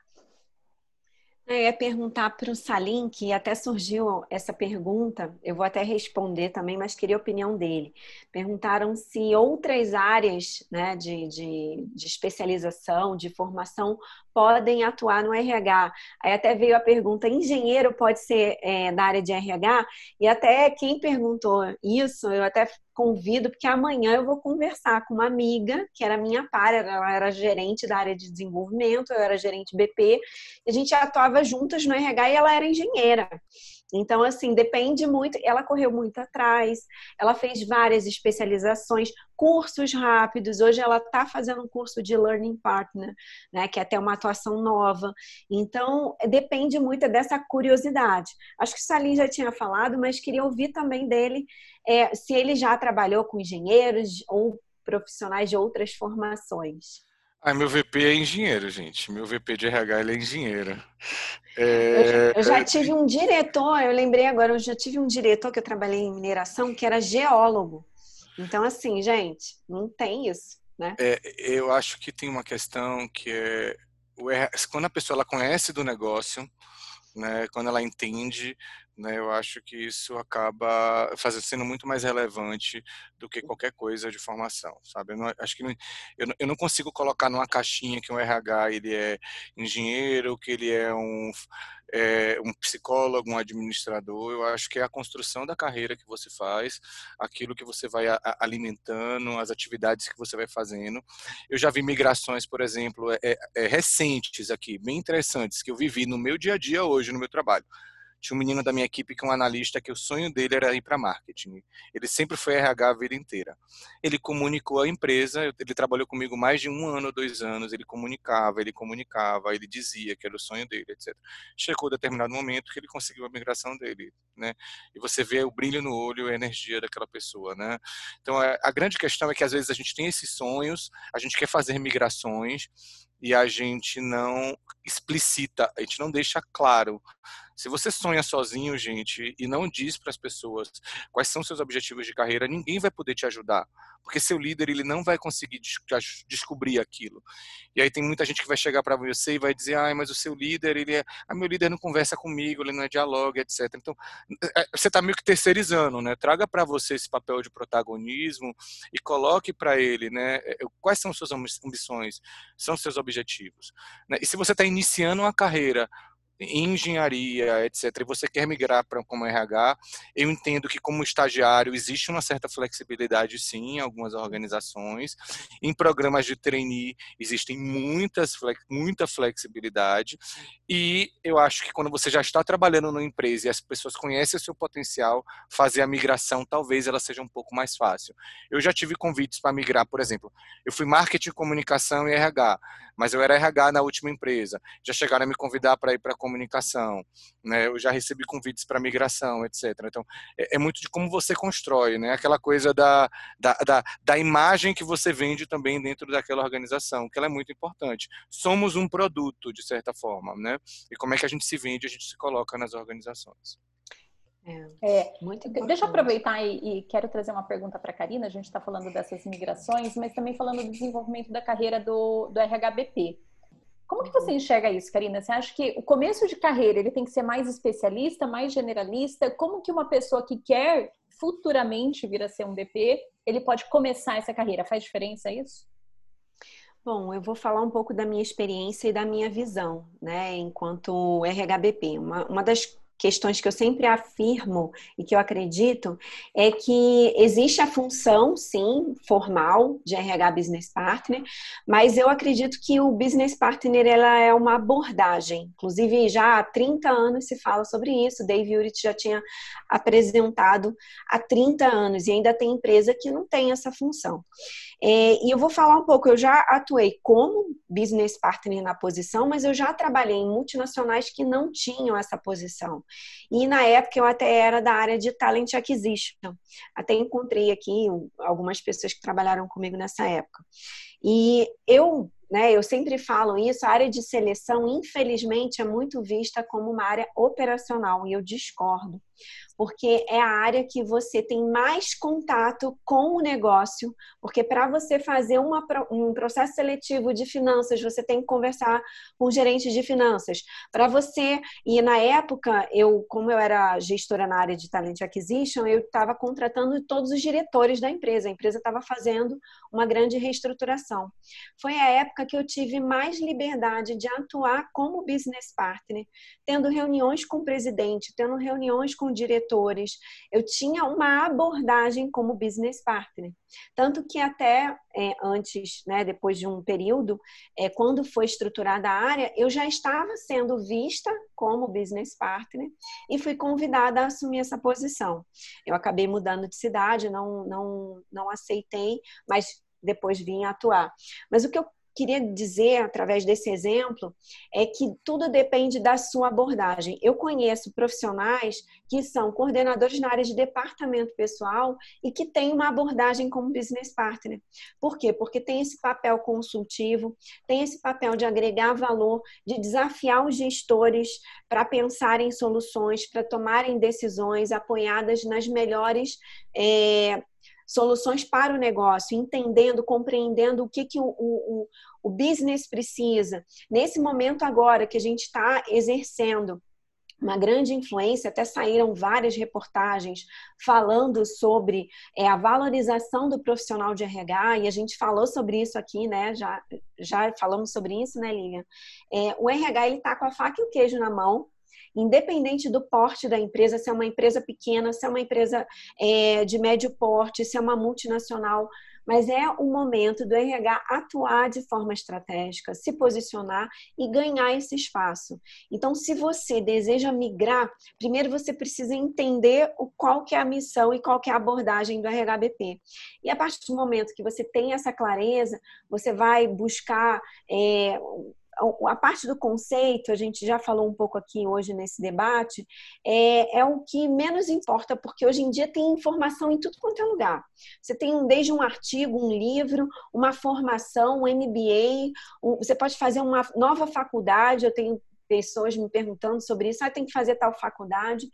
Eu ia perguntar para o Salim, que até surgiu essa pergunta, eu vou até responder também, mas queria a opinião dele. Perguntaram se outras áreas né, de, de, de especialização, de formação, podem atuar no RH. Aí até veio a pergunta: engenheiro pode ser é, da área de RH? E até quem perguntou isso, eu até convido, porque amanhã eu vou conversar com uma amiga, que era minha par, ela era gerente da área de desenvolvimento, eu era gerente BP, e a gente atuava juntas no RH e ela era engenheira. Então, assim, depende muito. Ela correu muito atrás, ela fez várias especializações, cursos rápidos. Hoje ela está fazendo um curso de Learning Partner, né, que é até uma atuação nova. Então, depende muito dessa curiosidade. Acho que o Salim já tinha falado, mas queria ouvir também dele é, se ele já trabalhou com engenheiros ou profissionais de outras formações. Ah, meu VP é engenheiro, gente. Meu VP de RH ele é engenheiro. É... Eu, já, tive um diretor, eu lembrei agora, eu já tive um diretor que eu trabalhei em mineração que era geólogo. Então, assim, gente, não tem isso, né? É, eu acho que tem uma questão que é quando a pessoa ela conhece do negócio, né, quando ela entende, né, eu acho que isso acaba fazendo, sendo muito mais relevante do que qualquer coisa de formação, sabe? Eu não, acho que não, eu, eu não consigo colocar numa caixinha que um RH ele é engenheiro, que ele é um é, um psicólogo, um administrador. Eu acho que é a construção da carreira que você faz, aquilo que você vai a, alimentando, as atividades que você vai fazendo. Eu já vi migrações, por exemplo, é, é, recentes aqui, bem interessantes, que eu vivi no meu dia a dia hoje, no meu trabalho. Tinha um menino da minha equipe que é um analista que o sonho dele era ir para marketing. Ele sempre foi RH a vida inteira. Ele comunicou à empresa, ele trabalhou comigo mais de um ano, dois anos, ele comunicava, ele comunicava, ele dizia que era o sonho dele, etc. Chegou determinado momento que ele conseguiu a migração dele, né? E você vê o brilho no olho, a energia daquela pessoa, né? Então, a grande questão é que às vezes a gente tem esses sonhos, a gente quer fazer migrações, e a gente não explicita, a gente não deixa claro. Se você sonha sozinho, gente, e não diz para as pessoas quais são seus objetivos de carreira, ninguém vai poder te ajudar, porque seu líder ele não vai conseguir descobrir aquilo. E aí tem muita gente que vai chegar para você e vai dizer: "Ah, mas o seu líder, ele é, ah, meu líder não conversa comigo, ele não é dialoga, etc". Então, é, você está meio que terceirizando, né? Traga para você esse papel de protagonismo e coloque para ele, né, é, quais são suas ambições, são seus objetivos. Né? E se você está iniciando uma carreira engenharia, etc., e você quer migrar para como RH, eu entendo que como estagiário existe uma certa flexibilidade sim em algumas organizações. Em programas de trainee existem muitas muita flexibilidade e eu acho que quando você já está trabalhando numa empresa e as pessoas conhecem o seu potencial, fazer a migração talvez ela seja um pouco mais fácil. Eu já tive convites para migrar, por exemplo, eu fui marketing, comunicação e RH, mas eu era RH na última empresa. Já chegaram a me convidar para ir para comunicação, né? Eu já recebi convites para migração, etc. Então, é, é, muito de como você constrói, né? Aquela coisa da, da, da, da imagem que você vende também dentro daquela organização, que ela é muito importante. Somos um produto, de certa forma, né? E como é que a gente se vende, a gente se coloca nas organizações. É, é muito Deixa eu aproveitar e, e quero trazer uma pergunta para a Karina. A gente está falando dessas migrações, mas também falando do desenvolvimento da carreira do, do RHBP. Como que você enxerga isso, Karina? Você acha que o começo de carreira ele tem que ser mais especialista, mais generalista? Como que uma pessoa que quer futuramente vir a ser um BP, ele pode começar essa carreira? Faz diferença isso? Bom, eu vou falar um pouco da minha experiência e da minha visão, né, enquanto RHBP. Uma, uma das questões que eu sempre afirmo e que eu acredito é que existe a função, sim, formal de RH Business Partner, mas eu acredito que o Business Partner ela é uma abordagem. Inclusive, já há 30 anos se fala sobre isso. Dave Urich já tinha apresentado há 30 anos e ainda tem empresa que não tem essa função. É, e eu vou falar um pouco, eu já atuei como business partner na posição, mas eu já trabalhei em multinacionais que não tinham essa posição. E na época eu até era da área de talent acquisition. Até encontrei aqui algumas pessoas que trabalharam comigo nessa época. E eu né? Eu sempre falo isso, a área de seleção, infelizmente, é muito vista como uma área operacional e eu discordo porque é a área que você tem mais contato com o negócio, porque para você fazer uma, um processo seletivo de finanças, você tem que conversar com o gerente de finanças. Para você, e na época, eu, como eu era gestora na área de Talent Acquisition, eu estava contratando todos os diretores da empresa, a empresa estava fazendo uma grande reestruturação. Foi a época que eu tive mais liberdade de atuar como business partner, tendo reuniões com o presidente, tendo reuniões com o diretor setores, eu tinha uma abordagem como business partner. Tanto que até é, antes, né, depois de um período, é, quando foi estruturada a área, eu já estava sendo vista como business partner e fui convidada a assumir essa posição. Eu acabei mudando de cidade, não, não, não aceitei, mas depois vim atuar. Mas o que eu queria dizer através desse exemplo é que tudo depende da sua abordagem. Eu conheço profissionais que são coordenadores na área de departamento pessoal e que têm uma abordagem como business partner. Por quê? Porque tem esse papel consultivo, tem esse papel de agregar valor, de desafiar os gestores para pensar em soluções, para tomarem decisões apoiadas nas melhores é, soluções para o negócio, entendendo, compreendendo o que, que o, o, o business precisa. Nesse momento agora que a gente está exercendo uma grande influência, até saíram várias reportagens falando sobre é, a valorização do profissional de RH, e a gente falou sobre isso aqui, né? Já, já falamos sobre isso, né, Lilian? É, o RH ele está com a faca e o queijo na mão, independente do porte da empresa, se é uma empresa pequena, se é uma empresa é, de médio porte, se é uma multinacional, mas é o momento do RH atuar de forma estratégica, se posicionar e ganhar esse espaço. Então, se você deseja migrar, primeiro você precisa entender o, qual que é a missão e qual que é a abordagem do RHBP. E a partir do momento que você tem essa clareza, você vai buscar é, a parte do conceito, a gente já falou um pouco aqui hoje nesse debate, é, é o que menos importa, porque hoje em dia tem informação em tudo quanto é lugar. Você tem desde um artigo, um livro, uma formação, um MBA, um, você pode fazer uma nova faculdade, eu tenho pessoas me perguntando sobre isso, ah, tem que fazer tal faculdade.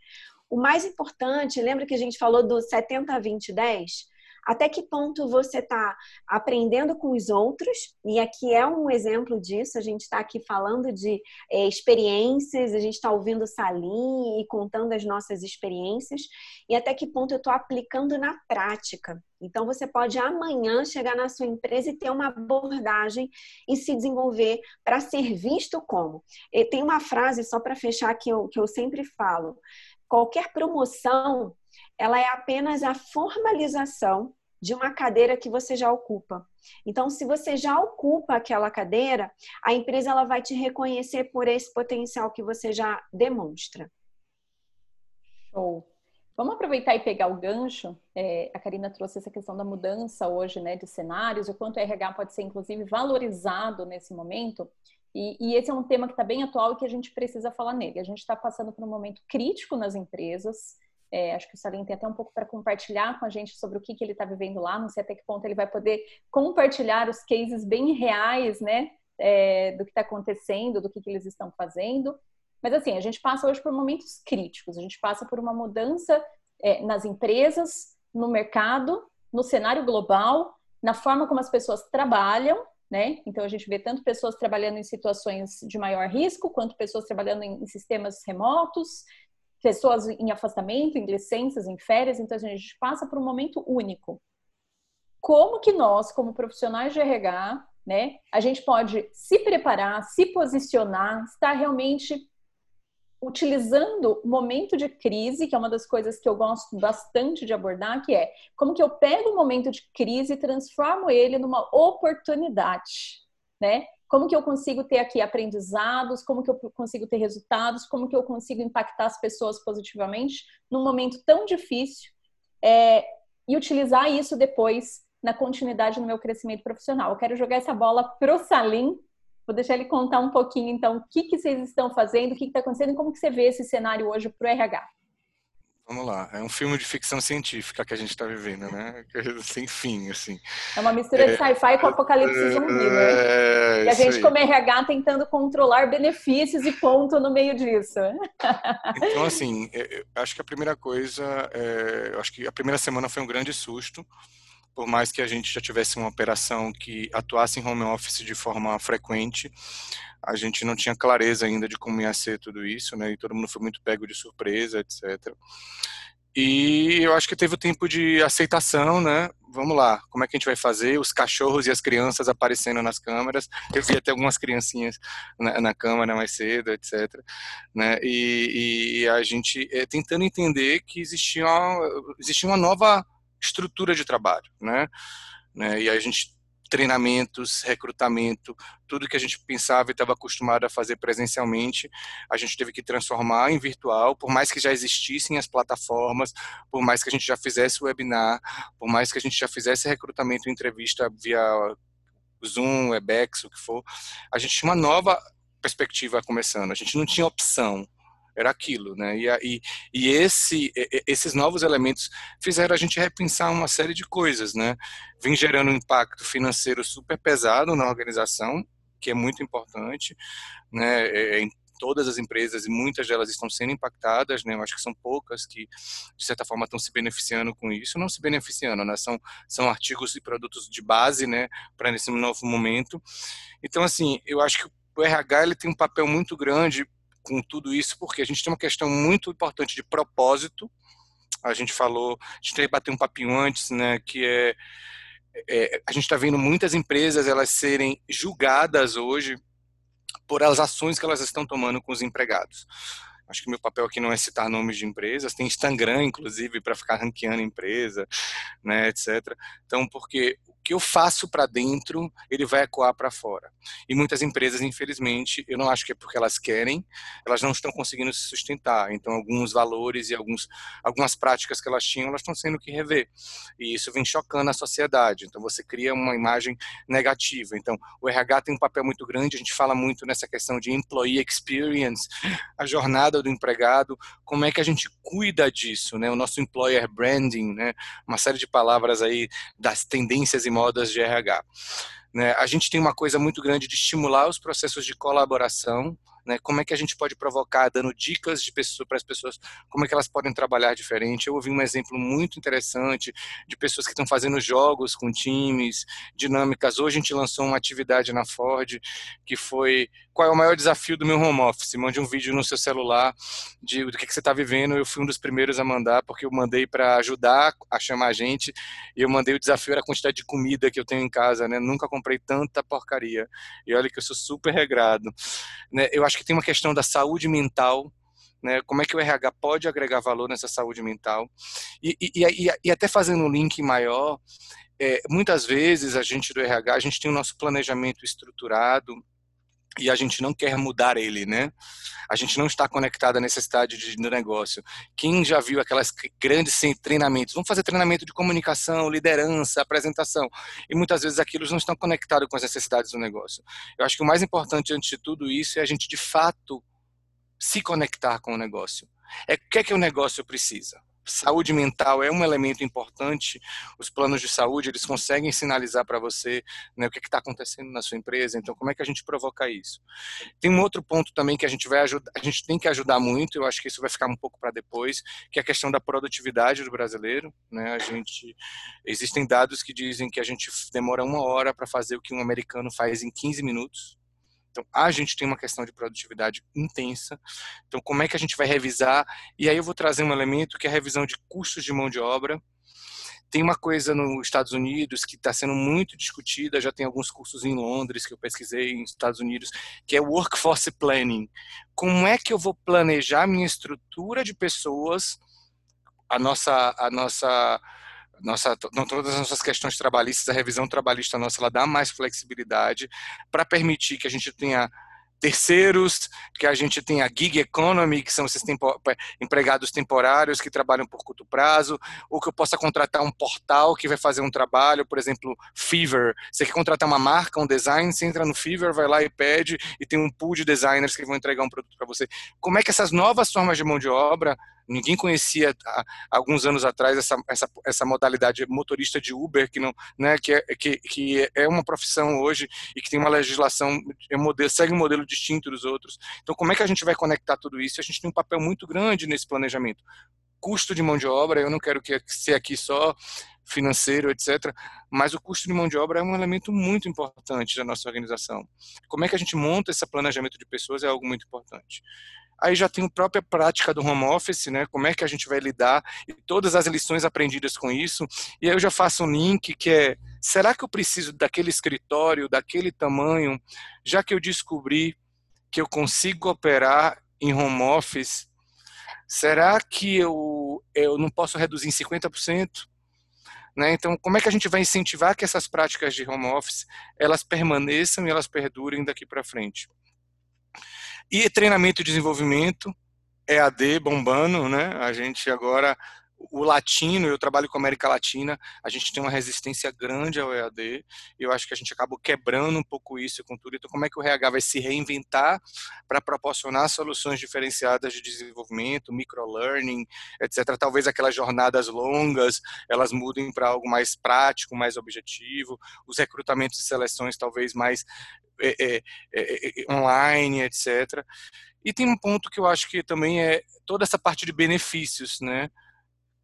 O mais importante, lembra que a gente falou do 70, 20, 10? Até que ponto você está aprendendo com os outros, e aqui é um exemplo disso, a gente está aqui falando de é, experiências, a gente está ouvindo Salim e contando as nossas experiências, e até que ponto eu estou aplicando na prática. Então, você pode amanhã chegar na sua empresa e ter uma abordagem e se desenvolver para ser visto como. E tem uma frase, só para fechar, que eu, que eu sempre falo: qualquer promoção ela é apenas a formalização de uma cadeira que você já ocupa. Então, se você já ocupa aquela cadeira, a empresa ela vai te reconhecer por esse potencial que você já demonstra. Show. Vamos aproveitar e pegar o gancho. É, a Karina trouxe essa questão da mudança hoje, né, de cenários, o quanto o RH pode ser, inclusive, valorizado nesse momento. E, e esse é um tema que está bem atual e que a gente precisa falar nele. A gente está passando por um momento crítico nas empresas. É, acho que o Salim tem até um pouco para compartilhar com a gente sobre o que, que ele está vivendo lá. Não sei até que ponto ele vai poder compartilhar os cases bem reais, né? É, do que está acontecendo, do que, que eles estão fazendo. Mas assim, a gente passa hoje por momentos críticos. A gente passa por uma mudança é, nas empresas, no mercado, no cenário global, na forma como as pessoas trabalham, né? Então a gente vê tanto pessoas trabalhando em situações de maior risco, quanto pessoas trabalhando em, sistemas remotos, pessoas em afastamento, em licenças, em férias, então a gente passa por um momento único. Como que nós, como profissionais de RH, né, a gente pode se preparar, se posicionar, estar realmente utilizando o momento de crise, que é uma das coisas que eu gosto bastante de abordar, que é como que eu pego o momento de crise e transformo ele numa oportunidade, né? Como que eu consigo ter aqui aprendizados, como que eu consigo ter resultados, como que eu consigo impactar as pessoas positivamente num momento tão difícil é, e utilizar isso depois na continuidade no meu crescimento profissional. Eu quero jogar essa bola pro Salim, vou deixar ele contar um pouquinho então o que, que vocês estão fazendo, o que está acontecendo e como que você vê esse cenário hoje pro RH. Vamos lá, é um filme de ficção científica que a gente está vivendo, né? Sem fim, assim. É uma mistura é, de sci-fi com apocalipse é, zumbi, né? É, e a gente, aí. como RH, tentando controlar benefícios e ponto no meio disso. Então, assim, é, acho que a primeira coisa, é, acho que a primeira semana foi um grande susto, por mais que a gente já tivesse uma operação que atuasse em home office de forma frequente, a gente não tinha clareza ainda de como ia ser tudo isso, né? E todo mundo foi muito pego de surpresa, etc. E eu acho que teve o tempo de aceitação, né? Vamos lá, como é que a gente vai fazer? Os cachorros e as crianças aparecendo nas câmeras. Eu vi até algumas criancinhas na, na câmera mais cedo, etc. Né? E, e a gente é, tentando entender que existia uma, existia uma nova estrutura de trabalho, né? né? E a gente treinamentos, recrutamento, tudo que a gente pensava e estava acostumado a fazer presencialmente, a gente teve que transformar em virtual, por mais que já existissem as plataformas, por mais que a gente já fizesse webinar, por mais que a gente já fizesse recrutamento entrevista via Zoom, Webex, o que for, a gente tinha uma nova perspectiva começando, a gente não tinha opção, era aquilo, né? E, e, e esse, esses novos elementos fizeram a gente repensar uma série de coisas, né? Vem gerando um impacto financeiro super pesado na organização, que é muito importante, né? É, é todas as empresas e muitas delas estão sendo impactadas, né? Eu acho que são poucas que de certa forma estão se beneficiando com isso, não se beneficiando, né? São são artigos e produtos de base, né, para nesse novo momento. Então assim, eu acho que o RH ele tem um papel muito grande com tudo isso, porque a gente tem uma questão muito importante de propósito. A gente falou, a gente bater um papinho antes, né, que é, é a gente está vendo muitas empresas elas serem julgadas hoje por as ações que elas estão tomando com os empregados. Acho que meu papel aqui não é citar nomes de empresas, tem Instagram, inclusive, para ficar ranqueando empresa, né, etc. Então, porque que eu faço para dentro, ele vai ecoar para fora. E muitas empresas, infelizmente, eu não acho que é porque elas querem, elas não estão conseguindo se sustentar. Então, alguns valores e alguns, algumas práticas que elas tinham, elas estão sendo que rever. E isso vem chocando a sociedade. Então, você cria uma imagem negativa. Então, o RH tem um papel muito grande, a gente fala muito nessa questão de employee experience, a jornada do empregado, como é que a gente cuida disso, né? O nosso employer branding, né? Uma série de palavras aí das tendências e modas de RH. Né? A gente tem uma coisa muito grande de estimular os processos de colaboração, né? Como é que a gente pode provocar, dando dicas de pessoas para as pessoas, como é que elas podem trabalhar diferente. Eu ouvi um exemplo muito interessante de pessoas que estão fazendo jogos com times, dinâmicas. Hoje a gente lançou uma atividade na Ford que foi qual é o maior desafio do meu home office? Mande um vídeo no seu celular de do que, que você está vivendo. Eu fui um dos primeiros a mandar, porque eu mandei para ajudar a chamar a gente. E eu mandei o desafio era a quantidade de comida que eu tenho em casa, né? Nunca comprei tanta porcaria. E olha que eu sou super regrado. Né? Eu acho que tem uma questão da saúde mental. Né, como é que o RH pode agregar valor nessa saúde mental e, e, e, e até fazendo um link maior, é, muitas vezes a gente do RH, a gente tem o nosso planejamento estruturado, e a gente não quer mudar ele, né? A gente não está conectado à necessidade de, do negócio. Quem já viu aquelas grandes treinamentos? Vamos fazer treinamento de comunicação, liderança, apresentação. E muitas vezes aquilo não estão conectados com as necessidades do negócio. Eu acho que o mais importante antes de tudo isso é a gente de fato se conectar com o negócio. É o que é que o negócio precisa? Saúde mental é um elemento importante. Os planos de saúde eles conseguem sinalizar para você né, o que está acontecendo na sua empresa. Então, como é que a gente provoca isso? Tem um outro ponto também que a gente vai ajudar, a gente tem que ajudar muito. Eu acho que isso vai ficar um pouco para depois, que é a questão da produtividade do brasileiro. Né? A gente existem dados que dizem que a gente demora uma hora para fazer o que um americano faz em 15 minutos. Então, a gente tem uma questão de produtividade intensa. Então, como é que a gente vai revisar? E aí eu vou trazer um elemento que é a revisão de custos de mão de obra. Tem uma coisa nos Estados Unidos que está sendo muito discutida, já tem alguns cursos em Londres que eu pesquisei nos Estados Unidos, que é Workforce Planning. Como é que eu vou planejar minha estrutura de pessoas, a nossa, a nossa nossa, todas as nossas questões trabalhistas, a revisão trabalhista nossa, ela dá mais flexibilidade para permitir que a gente tenha terceiros, que a gente tem a gig economy, que são esses tempo, empregados temporários que trabalham por curto prazo, ou que eu possa contratar um portal que vai fazer um trabalho, por exemplo, Fever. Você quer contratar uma marca, um design, você entra no Fever, vai lá e pede, e tem um pool de designers que vão entregar um produto para você. Como é que essas novas formas de mão de obra Ninguém conhecia há alguns anos atrás essa, essa, essa modalidade motorista de Uber, que, não, né, que, é, que, que é uma profissão hoje e que tem uma legislação, é modelo, segue um modelo distinto dos outros. Então, como é que a gente vai conectar tudo isso? A gente tem um papel muito grande nesse planejamento. Custo de mão de obra, eu não quero que ser aqui só financeiro, etc. Mas o custo de mão de obra é um elemento muito importante da nossa organização. Como é que a gente monta esse planejamento de pessoas é algo muito importante. Aí já tem a própria prática do home office, né? Como é que a gente vai lidar e todas as lições aprendidas com isso. E aí eu já faço um link que é: será que eu preciso daquele escritório, daquele tamanho, já que eu descobri que eu consigo operar em home office? Será que eu, eu não posso reduzir em 50%? Né? Então, como é que a gente vai incentivar que essas práticas de home office elas permaneçam e elas perdurem daqui para frente? E treinamento e desenvolvimento, EAD bombando, né? A gente agora, o latino, eu trabalho com a América Latina, a gente tem uma resistência grande ao EAD, eu acho que a gente acabou quebrando um pouco isso com tudo. Então, como é que o RH vai se reinventar para proporcionar soluções diferenciadas de desenvolvimento, microlearning, etc. Talvez aquelas jornadas longas, elas mudem para algo mais prático, mais objetivo, os recrutamentos e seleções talvez mais é, é, é online, etc. E tem um ponto que eu acho que também é toda essa parte de benefícios, né?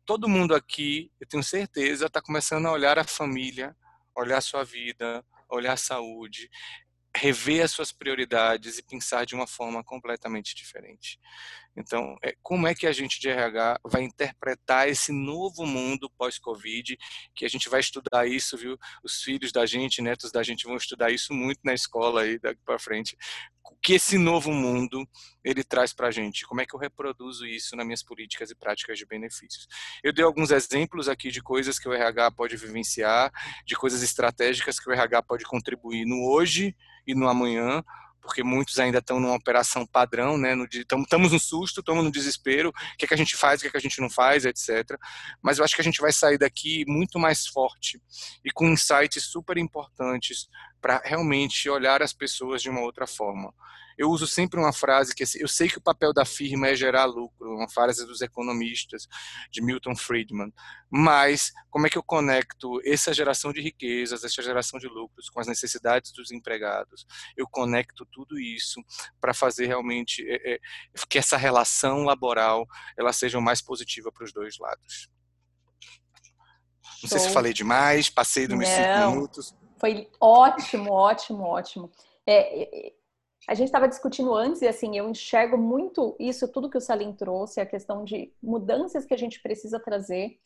Todo mundo aqui, eu tenho certeza, está começando a olhar a família, olhar a sua vida, olhar a saúde, rever as suas prioridades e pensar de uma forma completamente diferente. Então, é, como é que a gente de RH vai interpretar esse novo mundo pós-Covid, que a gente vai estudar isso, viu? Os filhos da gente, netos da gente vão estudar isso muito na escola aí daqui para frente. O que esse novo mundo ele traz para a gente? Como é que eu reproduzo isso nas minhas políticas e práticas de benefícios? Eu dei alguns exemplos aqui de coisas que o RH pode vivenciar, de coisas estratégicas que o RH pode contribuir no hoje e no amanhã, porque muitos ainda estão numa operação padrão, né? Estamos no susto, estamos no desespero, o que, é que a gente faz, o que, é que a gente não faz, etc. Mas eu acho que a gente vai sair daqui muito mais forte e com insights super importantes para realmente olhar as pessoas de uma outra forma eu uso sempre uma frase que assim, eu sei que o papel da firma é gerar lucro, uma frase dos economistas de Milton Friedman, mas como é que eu conecto essa geração de riquezas, essa geração de lucros com as necessidades dos empregados? Eu conecto tudo isso para fazer realmente é, é, que essa relação laboral ela seja o mais positiva para os dois lados. Não sei se falei demais, passei dos meus cinco minutos. Foi ótimo, ótimo, ótimo. É, a gente estava discutindo antes, e assim, eu enxergo muito isso, tudo que o Salim trouxe, a questão de mudanças que a gente precisa trazer.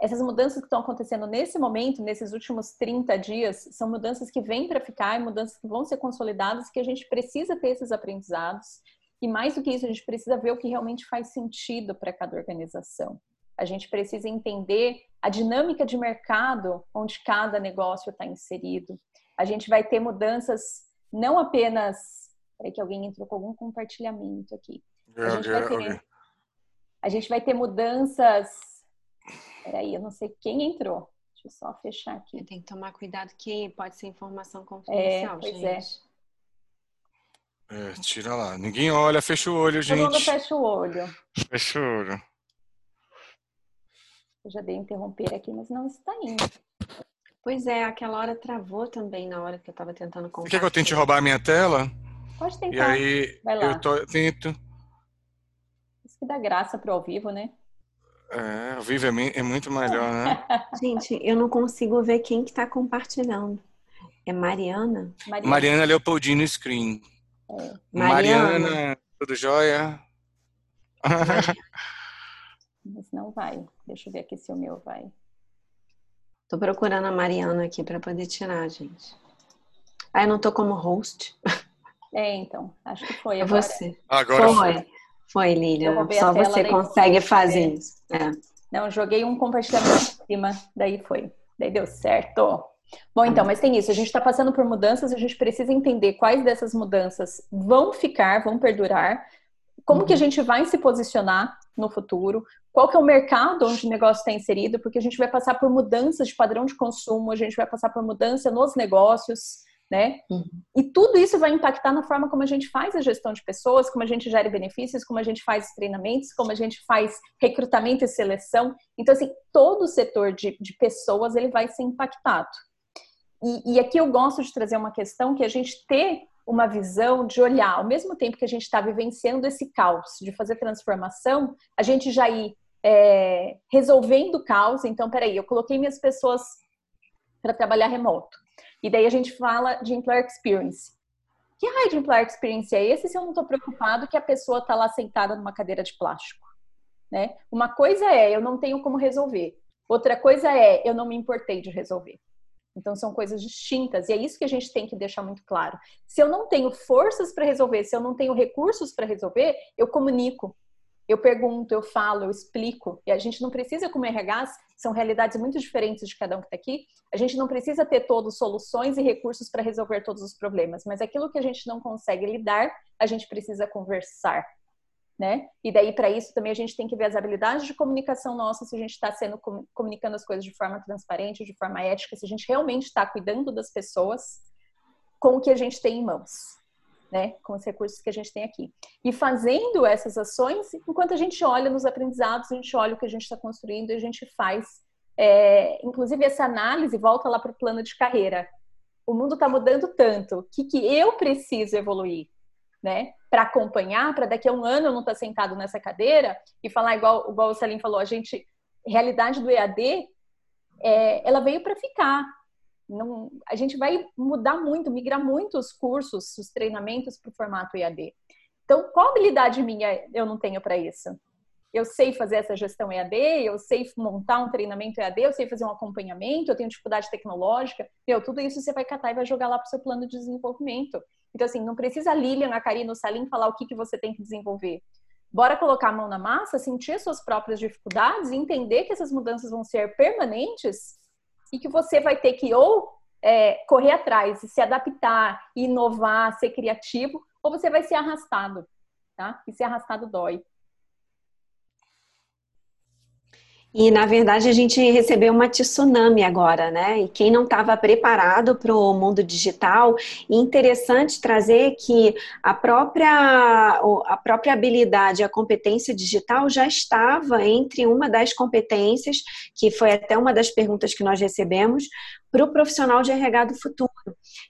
Essas mudanças que estão acontecendo nesse momento, nesses últimos 30 dias, são mudanças que vêm para ficar e mudanças que vão ser consolidadas, que a gente precisa ter esses aprendizados. E mais do que isso, a gente precisa ver o que realmente faz sentido para cada organização. A gente precisa entender a dinâmica de mercado onde cada negócio está inserido. A gente vai ter mudanças não apenas Peraí que alguém entrou com algum compartilhamento aqui. A gente vai ter, a gente vai ter mudanças. Peraí, eu não sei quem entrou. Deixa eu só fechar aqui. Tem que tomar cuidado que pode ser informação confidencial, é, pois é. gente. É. É, tira lá. Ninguém olha, fecha o olho, gente. Todo mundo fecha o olho. Fecha o olho. Eu já dei interromper aqui, mas não está indo. Pois é, aquela hora travou também na hora que eu estava tentando compartilhar. Quer que eu tente roubar a minha tela? Pode tentar. E aí, Vai lá. eu tô, tento. Isso que dá graça pro ao vivo, né? É, ao vivo é, é muito melhor, né? Gente, eu não consigo ver quem que tá compartilhando. É Mariana? Mariana, Mariana Leopoldino Screen. É. Mariana. Mariana, tudo jóia? Mas não vai. Deixa eu ver aqui se o meu vai. Tô procurando a Mariana aqui para poder tirar, gente. Ah, eu não tô como host. É, então, acho que foi. É agora. Você. Agora foi. Foi, foi Lília. Só você consegue fazer isso. É. Não, joguei um compartilhamento em cima, daí foi. Daí deu certo. Bom, então, mas tem isso. A gente está passando por mudanças, a gente precisa entender quais dessas mudanças vão ficar, vão perdurar, como uhum. que a uhum. gente vai se posicionar no futuro, qual que é o mercado onde o negócio está inserido, porque a gente vai passar por mudanças de padrão de consumo, a gente vai passar por mudança nos negócios, né? Uhum. E tudo isso vai impactar na forma como a gente faz a gestão de pessoas, como a gente gera benefícios, como a gente faz treinamentos, como a gente faz recrutamento e seleção. Então, assim, todo o setor de, de pessoas, ele vai ser impactado. E, e aqui eu gosto de trazer uma questão que a gente ter uma visão de olhar, ao mesmo tempo que a gente está vivenciando esse caos, de fazer transformação, a gente já ir é, resolvendo o caos. Então, peraí, eu coloquei minhas pessoas para trabalhar remoto. E daí a gente fala de employer experience. Que raio de employer experience é esse se eu não estou preocupado que a pessoa está lá sentada numa cadeira de plástico? Né? Uma coisa é eu não tenho como resolver. Outra coisa é eu não me importei de resolver. Então são coisas distintas e é isso que a gente tem que deixar muito claro. Se eu não tenho forças para resolver, se eu não tenho recursos para resolver, eu comunico, eu pergunto, eu falo, eu explico. E a gente não precisa, como RHs, são realidades muito diferentes de cada um que está aqui, a gente não precisa ter todos soluções e recursos para resolver todos os problemas, mas aquilo que a gente não consegue lidar, a gente precisa conversar. né? E daí, para isso, também a gente tem que ver as habilidades de comunicação nossa, se a gente está sendo comunicando as coisas de forma transparente, de forma ética, se a gente realmente está cuidando das pessoas com o que a gente tem em mãos, né? Com os recursos que a gente tem aqui. E fazendo essas ações, enquanto a gente olha nos aprendizados, a gente olha o que a gente está construindo e a gente faz. É, inclusive, essa análise volta lá para o plano de carreira. O mundo está mudando tanto. O que, que eu preciso evoluir? né? Para acompanhar, para daqui a um ano eu não estar tá sentado nessa cadeira e falar igual, igual o Salim falou, a gente, realidade do EAD, é, ela veio para ficar. Não, a gente vai mudar muito, migrar muito os cursos, os treinamentos para o formato EAD. Então, qual habilidade minha eu não tenho para isso? Eu sei fazer essa gestão EAD, eu sei montar um treinamento EAD, eu sei fazer um acompanhamento, eu tenho dificuldade tecnológica. Meu, tudo isso você vai catar e vai jogar lá para o seu plano de desenvolvimento. Então, assim, não precisa a Lilian, a Karina, o Salim falar o que, que você tem que desenvolver. Bora colocar a mão na massa, sentir suas próprias dificuldades entender que essas mudanças vão ser permanentes e que você vai ter que ou é, correr atrás e se adaptar, inovar, ser criativo, ou você vai ser arrastado, tá? E ser arrastado dói. E na verdade a gente recebeu uma tsunami agora, né? E quem não estava preparado para o mundo digital, interessante trazer que a própria, a própria habilidade, a competência digital já estava entre uma das competências, que foi até uma das perguntas que nós recebemos, para o profissional de RH do futuro.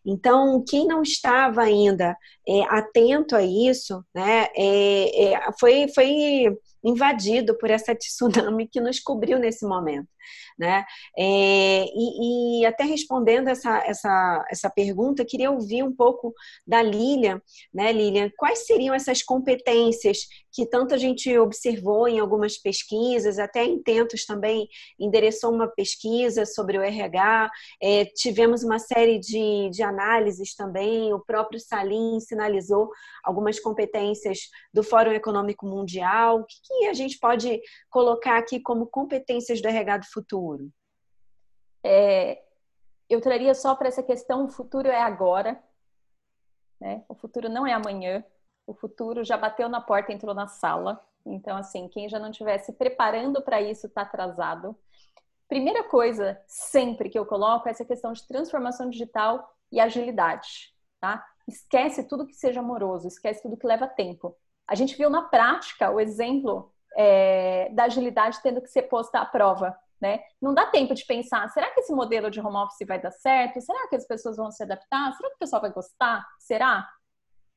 Então, quem não estava ainda é, atento a isso, né, é, é, foi, foi invadido por essa tsunami que nos cobriu nesse momento. Né? É, e, e, até respondendo essa, essa, essa pergunta, queria ouvir um pouco da Lilian, né, Lilian? Quais seriam essas competências que tanto a gente observou em algumas pesquisas, até em Tentos também endereçou uma pesquisa sobre o RH, é, tivemos uma série de, de análises também, o próprio Salim sinalizou algumas competências do Fórum Econômico Mundial. O que, que a gente pode colocar aqui como competências do RH do futuro? É, eu traria só para essa questão: o futuro é agora, né? o futuro não é amanhã, o futuro já bateu na porta, entrou na sala. Então, assim, quem já não estivesse preparando para isso está atrasado. Primeira coisa, sempre que eu coloco, é essa questão de transformação digital e agilidade, tá? Esquece tudo que seja amoroso, esquece tudo que leva tempo. A gente viu na prática o exemplo é, da agilidade tendo que ser posta à prova. Né? Não dá tempo de pensar, será que esse modelo de home office vai dar certo? Será que as pessoas vão se adaptar? Será que o pessoal vai gostar? Será?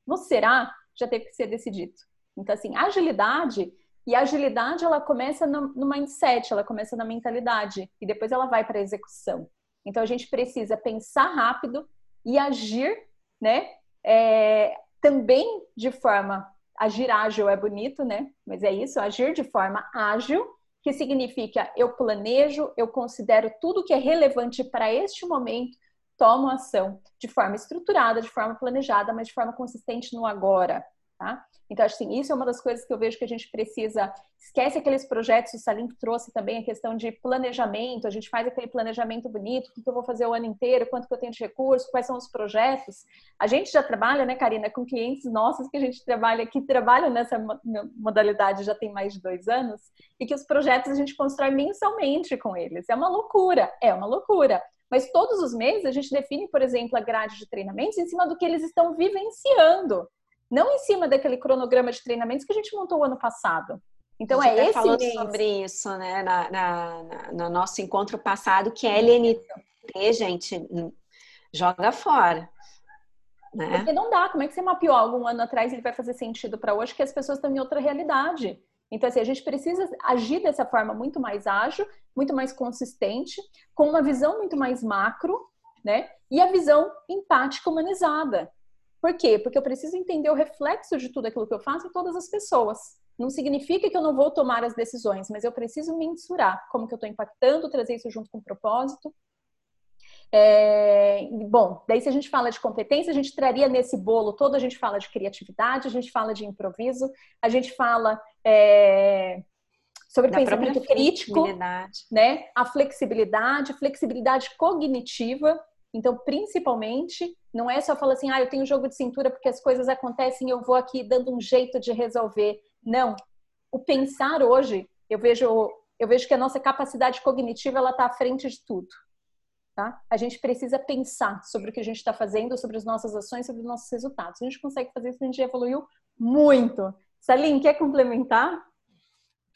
No será, já teve que ser decidido. Então, assim, agilidade, e agilidade ela começa no, no mindset, ela começa na mentalidade, e depois ela vai para a execução. Então, a gente precisa pensar rápido e agir, né? É, também de forma agir ágil é bonito, né? Mas é isso, agir de forma ágil, que significa eu planejo, eu considero tudo que é relevante para este momento, tomo ação de forma estruturada, de forma planejada, mas de forma consistente no agora, tá? Então, assim, isso é uma das coisas que eu vejo que a gente precisa. Esquece aqueles projetos, o Salim trouxe também a questão de planejamento, a gente faz aquele planejamento bonito, o que eu vou fazer o ano inteiro, quanto que eu tenho de recurso, quais são os projetos. A gente já trabalha, né, Karina, com clientes nossos que a gente trabalha, que trabalham nessa modalidade já tem mais de dois anos, e que os projetos a gente constrói mensalmente com eles. É uma loucura, é uma loucura. Mas todos os meses a gente define, por exemplo, a grade de treinamentos em cima do que eles estão vivenciando não em cima daquele cronograma de treinamentos que a gente montou o ano passado. Então é esse falou mês. sobre isso, né, na, na, na, no nosso encontro passado, que a LNT, gente, joga fora. Né? Porque não dá. Como é que você mapeou algum ano atrás ele vai fazer sentido para hoje que as pessoas estão em outra realidade? Então, assim, a gente precisa agir dessa forma muito mais ágil, muito mais consistente, com uma visão muito mais macro, né? E a visão empática humanizada. Por quê? Porque eu preciso entender o reflexo de tudo aquilo que eu faço em todas as pessoas. Não significa que eu não vou tomar as decisões, mas eu preciso mensurar como que eu estou impactando, trazer isso junto com o propósito. É, bom, daí se a gente fala de competência, a gente traria nesse bolo todo, a gente fala de criatividade, a gente fala de improviso, a gente fala é, sobre da pensamento crítico, né? A flexibilidade, flexibilidade cognitiva, então, principalmente, não é só falar assim, ah, eu tenho jogo de cintura porque as coisas acontecem eu vou aqui dando um jeito de resolver. Não. O pensar hoje, eu vejo, eu vejo que a nossa capacidade cognitiva ela está à frente de tudo. Tá? A gente precisa pensar sobre o que a gente está fazendo, sobre as nossas ações, sobre os nossos resultados. A gente consegue fazer isso, a gente evoluiu muito. Salim, quer complementar?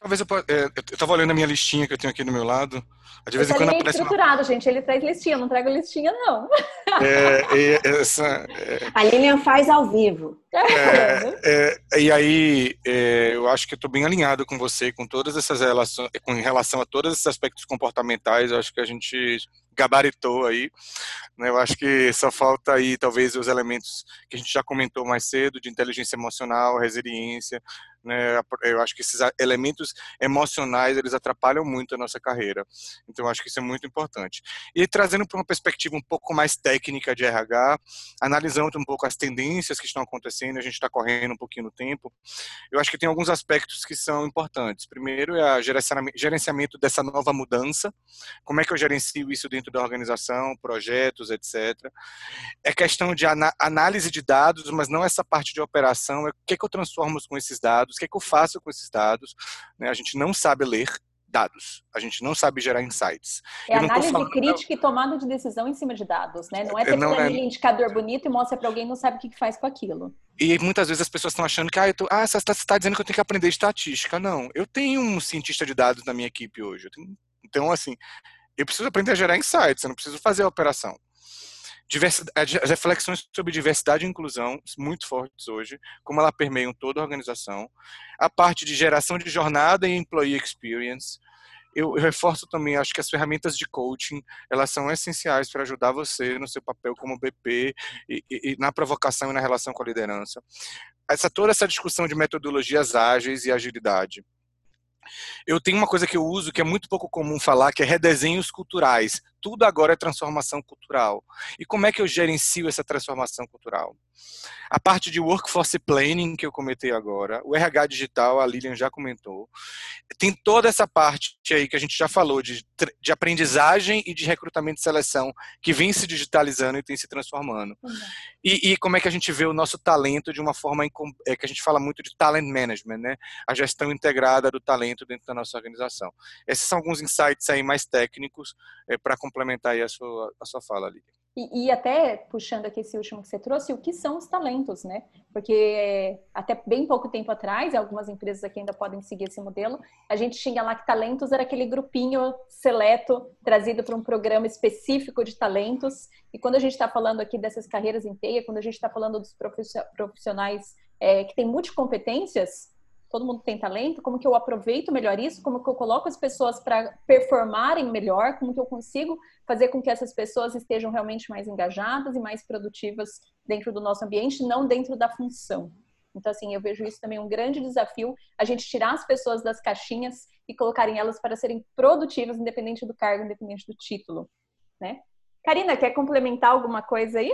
Talvez eu, é, eu estava olhando a minha listinha que eu tenho aqui do meu lado. De vez em quando é aparece estruturado, uma... gente. Ele traz listinha, não trago listinha, não. É, essa, é... A Lilian faz ao vivo. É, é e aí, é, eu acho que estou bem alinhado com você, com todas essas relações, com relação a todos esses aspectos comportamentais. Eu acho que a gente gabaritou aí. Né? Eu acho que só falta aí, talvez, os elementos que a gente já comentou mais cedo, de inteligência emocional, resiliência. Né? Eu acho que esses elementos emocionais, eles atrapalham muito a nossa carreira. Então, acho que isso é muito importante. E trazendo para uma perspectiva um pouco mais técnica de RH, analisando um pouco as tendências que estão acontecendo, a gente está correndo um pouquinho no tempo, eu acho que tem alguns aspectos que são importantes. Primeiro é o gerenciamento dessa nova mudança, como é que eu gerencio isso dentro dentro da organização, projetos, etc. É questão de análise de dados, mas não essa parte de operação. É o que, é que eu transformo com esses dados, o que, é que eu faço com esses dados. Né? A gente não sabe ler dados. A gente não sabe gerar insights. É análise falando, crítica não... e tomada de decisão em cima de dados, né? Não é ter não é... indicador bonito e mostra para alguém não sabe o que faz com aquilo. E muitas vezes as pessoas estão achando que ah, tô... ah você está dizendo que eu tenho que aprender estatística. Não, eu tenho um cientista de dados na minha equipe hoje. Tenho... Então, assim, eu preciso aprender a gerar insights, eu não preciso fazer a operação. Diversidade, as reflexões sobre diversidade e inclusão muito fortes hoje, como ela permeiam toda a organização. A parte de geração de jornada e employee experience. Eu, eu reforço também, acho que as ferramentas de coaching, elas são essenciais para ajudar você no seu papel como BP e, e, e na provocação e na relação com a liderança. Essa toda essa discussão de metodologias ágeis e agilidade eu tenho uma coisa que eu uso que é muito pouco comum falar, que é redesenhos culturais. Tudo agora é transformação cultural. E como é que eu gerencio essa transformação cultural? A parte de workforce planning que eu comentei agora, o RH digital, a Lilian já comentou, tem toda essa parte aí que a gente já falou de, de aprendizagem e de recrutamento e seleção que vem se digitalizando e tem se transformando. Uhum. E, e, como é que a gente vê o nosso talento de uma forma é, que a gente fala muito de talent management, né? A gestão integrada do talento dentro da nossa organização. Esses são alguns insights aí mais técnicos é, para complementar aí a sua, a sua fala, Lilian. E, e, até puxando aqui esse último que você trouxe, o que são os talentos, né? Porque até bem pouco tempo atrás, algumas empresas aqui ainda podem seguir esse modelo, a gente tinha lá que talentos era aquele grupinho seleto trazido para um programa específico de talentos. E quando a gente está falando aqui dessas carreiras em quando a gente está falando dos profissionais é, que têm multicompetências, todo mundo tem talento, como que eu aproveito melhor isso, como que eu coloco as pessoas para performarem melhor, como que eu consigo fazer com que essas pessoas estejam realmente mais engajadas e mais produtivas dentro do nosso ambiente, não dentro da função. Então, assim, eu vejo isso também um grande desafio, a gente tirar as pessoas das caixinhas e colocarem elas para serem produtivas, independente do cargo, independente do título, né? Karina, quer complementar alguma coisa aí?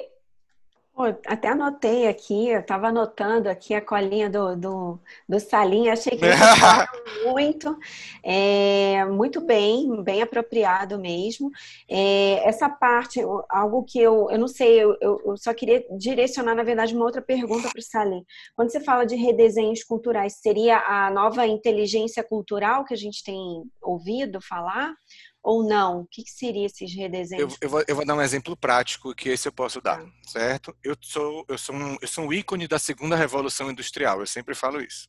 Até anotei aqui, eu estava anotando aqui a colinha do, do, do Salim, achei que muito, é, muito bem, bem apropriado mesmo. É, essa parte, algo que eu, eu não sei, eu, eu só queria direcionar, na verdade, uma outra pergunta para o Salim. Quando você fala de redesenhos culturais, seria a nova inteligência cultural que a gente tem ouvido falar? Ou não? O que, que seria esses redesenhos? Eu, eu, vou, eu, vou, dar um exemplo prático que esse eu posso dar, tá. certo? Eu sou, eu, sou um, eu sou um ícone da segunda revolução industrial, eu sempre falo isso.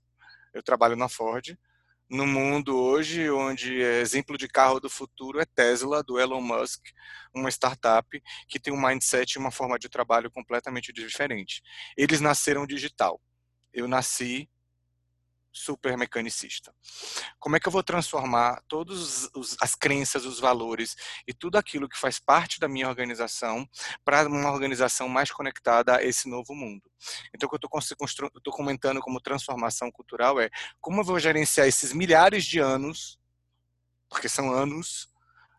Eu trabalho na Ford, no mundo hoje onde é exemplo de carro do futuro é Tesla, do Elon Musk, uma startup que tem um mindset e uma forma de trabalho completamente diferente. Eles nasceram digital. Eu nasci super mecanicista. Como é que eu vou transformar todas as crenças, os valores e tudo aquilo que faz parte da minha organização para uma organização mais conectada a esse novo mundo? Então, o que eu estou comentando como transformação cultural é como eu vou gerenciar esses milhares de anos, porque são anos,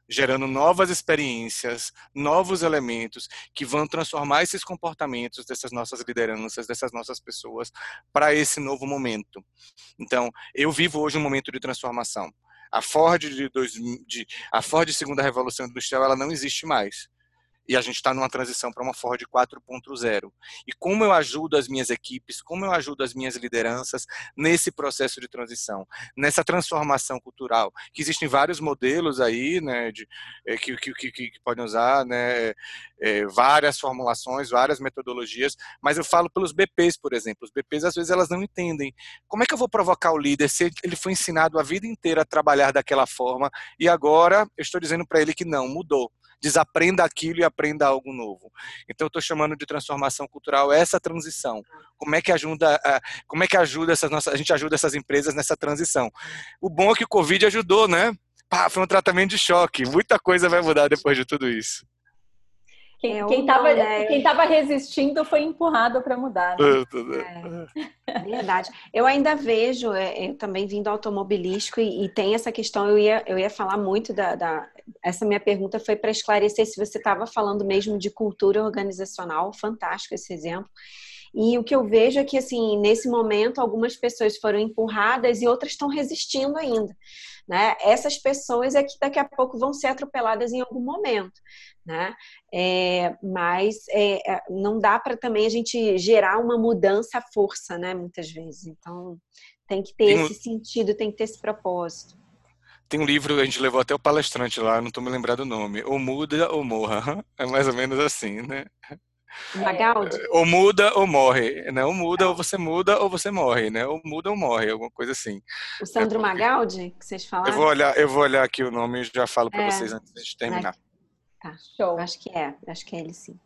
gerando novas experiências, novos elementos que vão transformar esses comportamentos dessas nossas lideranças, dessas nossas pessoas para esse novo momento. Então, eu vivo hoje um momento de transformação. A Ford de, dois, de a Ford segunda revolução industrial ela não existe mais. E a gente está numa transição para uma Ford 4.0. E como eu ajudo as minhas equipes, como eu ajudo as minhas lideranças nesse processo de transição, nessa transformação cultural, que existem vários modelos aí, né, de, é, que, que, que, que podem usar, né, é, várias formulações, várias metodologias, mas eu falo pelos BPs, por exemplo. Os BPs, às vezes, elas não entendem. Como é que eu vou provocar o líder se ele foi ensinado a vida inteira a trabalhar daquela forma e agora eu estou dizendo para ele que não, mudou desaprenda aquilo e aprenda algo novo. Então, eu estou chamando de transformação cultural essa transição. Como é que ajuda, como é que ajuda essas nossas, a gente ajuda essas empresas nessa transição? O bom é que o Covid ajudou, né? Pá, foi um tratamento de choque. Muita coisa vai mudar depois de tudo isso. Quem, é, quem, tava, né? quem tava resistindo foi empurrado para mudar. Né? É, verdade. Eu ainda vejo, é, eu também vindo automobilístico e, e, tem essa questão, eu ia, eu ia falar muito da, da essa minha pergunta foi para esclarecer se você estava falando mesmo de cultura organizacional, fantástico esse exemplo. E o que eu vejo é que, assim, nesse momento, algumas pessoas foram empurradas e outras estão resistindo ainda. Né? Essas pessoas é que daqui a pouco vão ser atropeladas em algum momento. Né? É, mas é, é não dá para também a gente gerar uma mudança à força, né? Muitas vezes. Então, tem que ter esse sentido, tem que ter esse propósito. Tem um livro, a gente levou até o palestrante lá, não estou me lembrando o nome. Ou muda ou morra. É mais ou menos assim, né? Magaldi? É, ou muda ou morre, né? Ou muda ou você muda ou você morre, né? Ou muda ou morre, alguma coisa assim. O Sandro é Magaldi, que vocês falaram? Eu vou olhar, eu vou olhar aqui o nome e já falo para é. vocês antes de terminar. Tá, show. Acho que é, acho que é ele sim.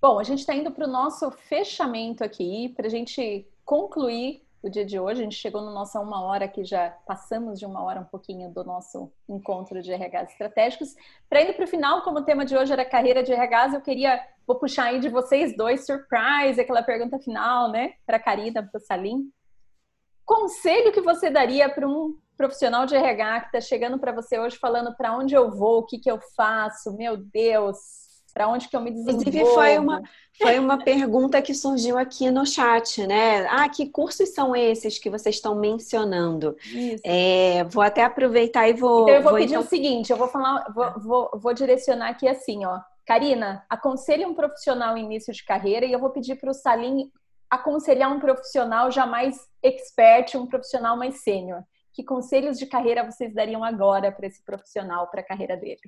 Bom, a gente está indo para o nosso fechamento aqui, para a gente concluir o dia de hoje. A gente chegou na nossa uma hora que já passamos de uma hora um pouquinho do nosso encontro de RHs estratégicos. Para indo para o final, como o tema de hoje era carreira de RHs, eu queria, vou puxar aí de vocês dois, surprise, aquela pergunta final, né? Para Karina, para o Salim. Conselho que você daria para um profissional de RH que está chegando para você hoje falando para onde eu vou, o que, que eu faço, meu Deus, para onde que eu me desenvolvo? Inclusive, foi uma, foi uma pergunta que surgiu aqui no chat, né? Ah, que cursos são esses que vocês estão mencionando? É, vou até aproveitar e vou. Então, eu vou, vou pedir então... o seguinte: eu vou falar, vou, vou, vou direcionar aqui assim, ó. Karina, aconselhe um profissional início de carreira e eu vou pedir para o Salim aconselhar um profissional já mais expert, um profissional mais sênior. Que conselhos de carreira vocês dariam agora para esse profissional, para a carreira dele?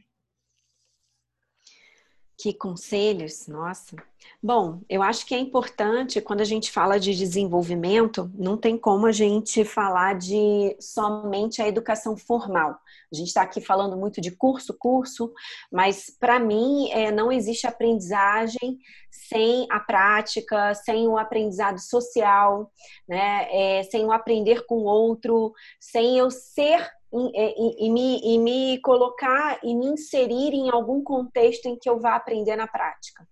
Que conselhos, nossa. Bom, eu acho que é importante quando a gente fala de desenvolvimento, não tem como a gente falar de somente a educação formal. A gente está aqui falando muito de curso, curso, mas para mim é, não existe aprendizagem sem a prática, sem o aprendizado social, né? É, sem o aprender com o outro, sem eu ser é, e, e, me, e me colocar e me inserir em algum contexto em que eu vá aprender na prática.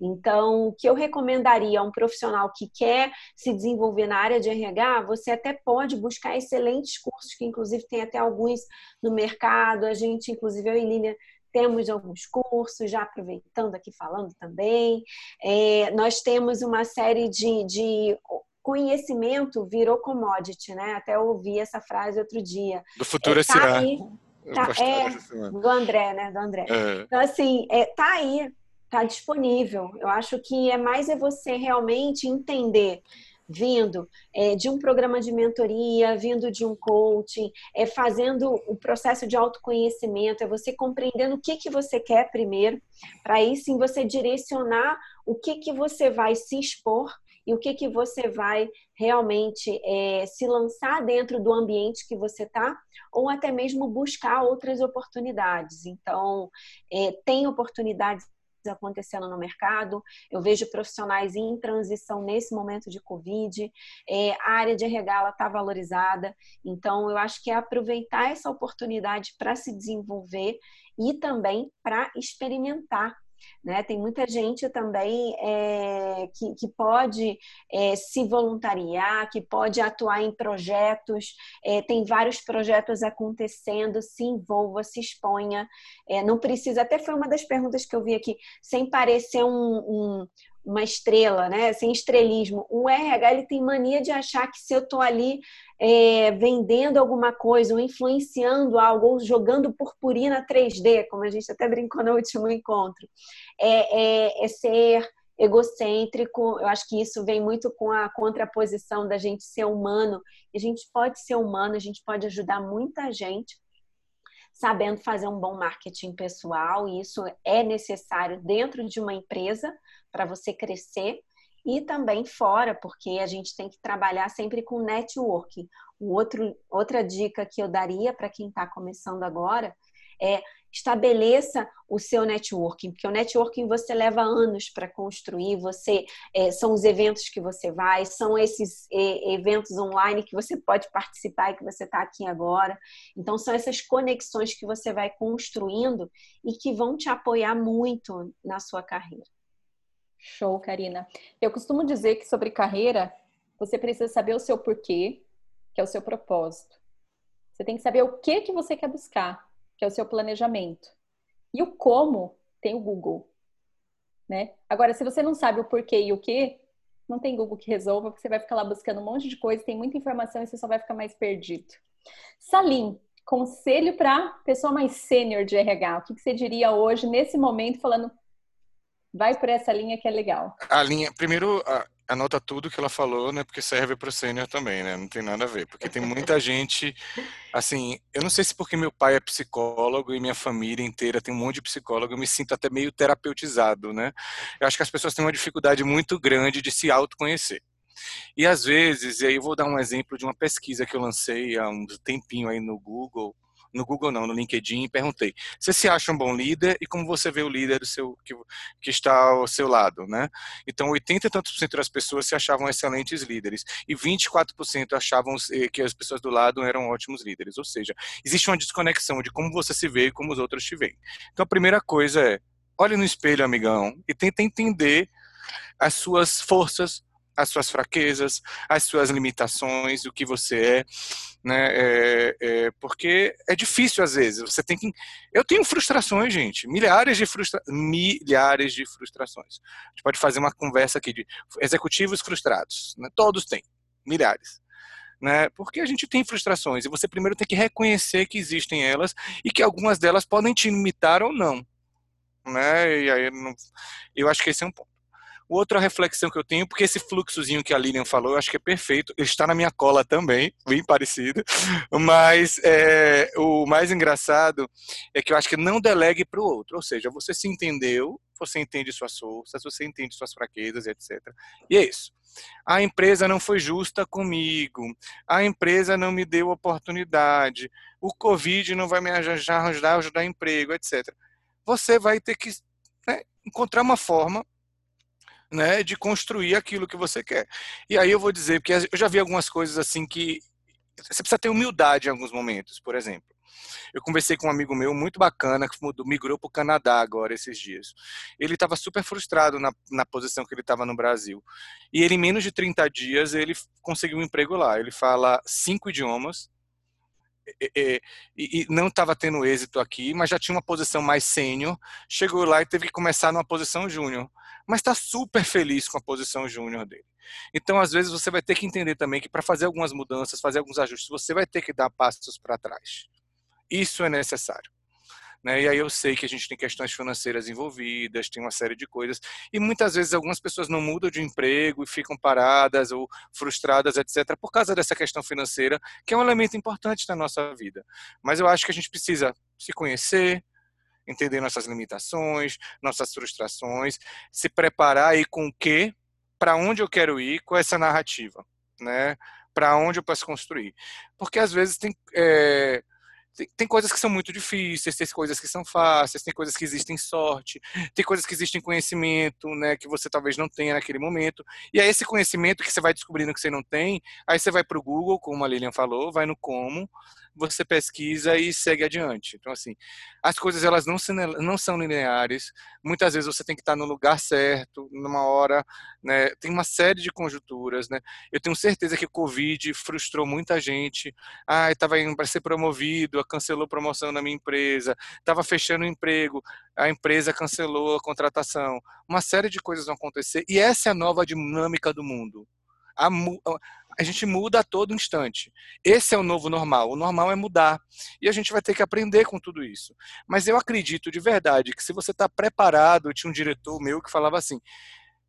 Então, o que eu recomendaria a um profissional que quer se desenvolver na área de RH, você até pode buscar excelentes cursos, que inclusive tem até alguns no mercado. A gente, inclusive, eu e Lília, temos alguns cursos, já aproveitando aqui falando também. É, nós temos uma série de, de conhecimento virou commodity, né? Até ouvi essa frase outro dia. Do futuro é, tá aí, tá, é, do André, né? Do André. É. Então, assim, é, tá aí, tá disponível. Eu acho que é mais é você realmente entender vindo é, de um programa de mentoria, vindo de um coaching, é fazendo o processo de autoconhecimento, é você compreendendo o que, que você quer primeiro, para aí sim você direcionar o que, que você vai se expor e o que, que você vai realmente é, se lançar dentro do ambiente que você está, ou até mesmo buscar outras oportunidades. Então, é, tem oportunidades acontecendo no mercado. Eu vejo profissionais em transição nesse momento de Covid. É, a área de RH está valorizada. Então, eu acho que é aproveitar essa oportunidade para se desenvolver e também para experimentar né? Tem muita gente também é, que, que pode é, se voluntariar, que pode atuar em projetos, é, tem vários projetos acontecendo, se envolva, se exponha. É, não precisa, até foi uma das perguntas que eu vi aqui, sem parecer um, um uma estrela, né? Sem estrelismo. O RH ele tem mania de achar que se eu estou ali é, vendendo alguma coisa, ou influenciando algo, ou jogando purpurina 3D, como a gente até brincou no último encontro, é, é, é ser egocêntrico. Eu acho que isso vem muito com a contraposição da gente ser humano. A gente pode ser humano, a gente pode ajudar muita gente sabendo fazer um bom marketing pessoal, e isso é necessário dentro de uma empresa para você crescer e também fora, porque a gente tem que trabalhar sempre com networking. Outro, outra dica que eu daria para quem está começando agora é estabeleça o seu networking, porque o networking você leva anos para construir, você é, são os eventos que você vai, são esses é, eventos online que você pode participar e que você está aqui agora. Então são essas conexões que você vai construindo e que vão te apoiar muito na sua carreira. Show, Karina. Eu costumo dizer que sobre carreira, você precisa saber o seu porquê, que é o seu propósito. Você tem que saber o que que você quer buscar, que é o seu planejamento. E o como tem o Google, né? Agora, se você não sabe o porquê e o que, não tem Google que resolva, porque você vai ficar lá buscando um monte de coisa, tem muita informação e você só vai ficar mais perdido. Salim, conselho para pessoa mais sênior de RH, o que, que você diria hoje, nesse momento, falando, vai por essa linha que é legal. A linha, primeiro, anota tudo que ela falou, né? Porque serve para o sênior também, né? Não tem nada a ver, porque tem muita gente, assim, eu não sei se porque meu pai é psicólogo e minha família inteira tem um monte de psicólogo, eu me sinto até meio terapeutizado, né? Eu acho que as pessoas têm uma dificuldade muito grande de se autoconhecer. E às vezes, e aí eu vou dar um exemplo de uma pesquisa que eu lancei há um tempinho aí no Google, no Google não, no LinkedIn, e perguntei: você se acha um bom líder e como você vê o líder do seu que, que está ao seu lado, né? Então, 80 e tantos por cento das pessoas se achavam excelentes líderes e 24% achavam eh, que as pessoas do lado eram ótimos líderes. Ou seja, existe uma desconexão de como você se vê e como os outros te veem. Então, a primeira coisa é olhe no espelho, amigão, e tenta entender as suas forças, as suas fraquezas, as suas limitações, o que você é, né? É, é, porque é difícil às vezes. Você tem que. Eu tenho frustrações, gente, milhares de frustra... milhares de frustrações. A gente pode fazer uma conversa aqui de executivos frustrados, né? Todos têm, milhares. Né? Porque a gente tem frustrações e você primeiro tem que reconhecer que existem elas e que algumas delas podem te limitar ou não, né? E aí eu acho que esse é um ponto. Outra reflexão que eu tenho, porque esse fluxozinho que a Lilian falou, eu acho que é perfeito. Está na minha cola também, bem parecido. Mas é, o mais engraçado é que eu acho que não delegue para o outro. Ou seja, você se entendeu, você entende suas forças, você entende suas fraquezas, etc. E é isso. A empresa não foi justa comigo. A empresa não me deu oportunidade. O Covid não vai me ajudar, ajudar, ajudar emprego, etc. Você vai ter que né, encontrar uma forma né, de construir aquilo que você quer. E aí eu vou dizer, porque eu já vi algumas coisas assim que você precisa ter humildade em alguns momentos, por exemplo. Eu conversei com um amigo meu muito bacana que mudou, migrou para o Canadá agora esses dias. Ele estava super frustrado na, na posição que ele estava no Brasil. E ele, em menos de 30 dias, ele conseguiu um emprego lá. Ele fala cinco idiomas, e, e, não estava tendo êxito aqui, mas já tinha uma posição mais sênior, chegou lá e teve que começar numa posição júnior, mas está super feliz com a posição júnior dele. Então, às vezes, você vai ter que entender também que para fazer algumas mudanças, fazer alguns ajustes, você vai ter que dar passos para trás. Isso é necessário. Né? E aí eu sei que a gente tem questões financeiras envolvidas, tem uma série de coisas, e muitas vezes algumas pessoas não mudam de emprego e ficam paradas ou frustradas, etc., por causa dessa questão financeira, que é um elemento importante na nossa vida. Mas eu acho que a gente precisa se conhecer, entender nossas limitações, nossas frustrações, se preparar e com o quê, para onde eu quero ir com essa narrativa, né? Para onde eu posso construir. Porque às vezes tem. É, tem, tem, coisas que são muito difíceis, tem coisas que são fáceis, tem coisas que existem sorte, tem coisas que existem conhecimento, né, que você talvez não tenha naquele momento. E é esse conhecimento que você vai descobrindo que você não tem, aí você vai para o Google, como a Lilian falou, vai no como, você pesquisa e segue adiante. Então, assim, as coisas elas não, não são lineares. Muitas vezes você tem que estar no lugar certo, numa hora, né? Tem uma série de conjunturas, né? Eu tenho certeza que o Covid frustrou muita gente. Ah, estava indo para ser promovido, cancelou promoção na minha empresa, estava fechando o emprego, a empresa cancelou a contratação. Uma série de coisas vão acontecer e essa é a nova dinâmica do mundo. A, a gente muda a todo instante. Esse é o novo normal. O normal é mudar. E a gente vai ter que aprender com tudo isso. Mas eu acredito de verdade que se você está preparado, tinha um diretor meu que falava assim: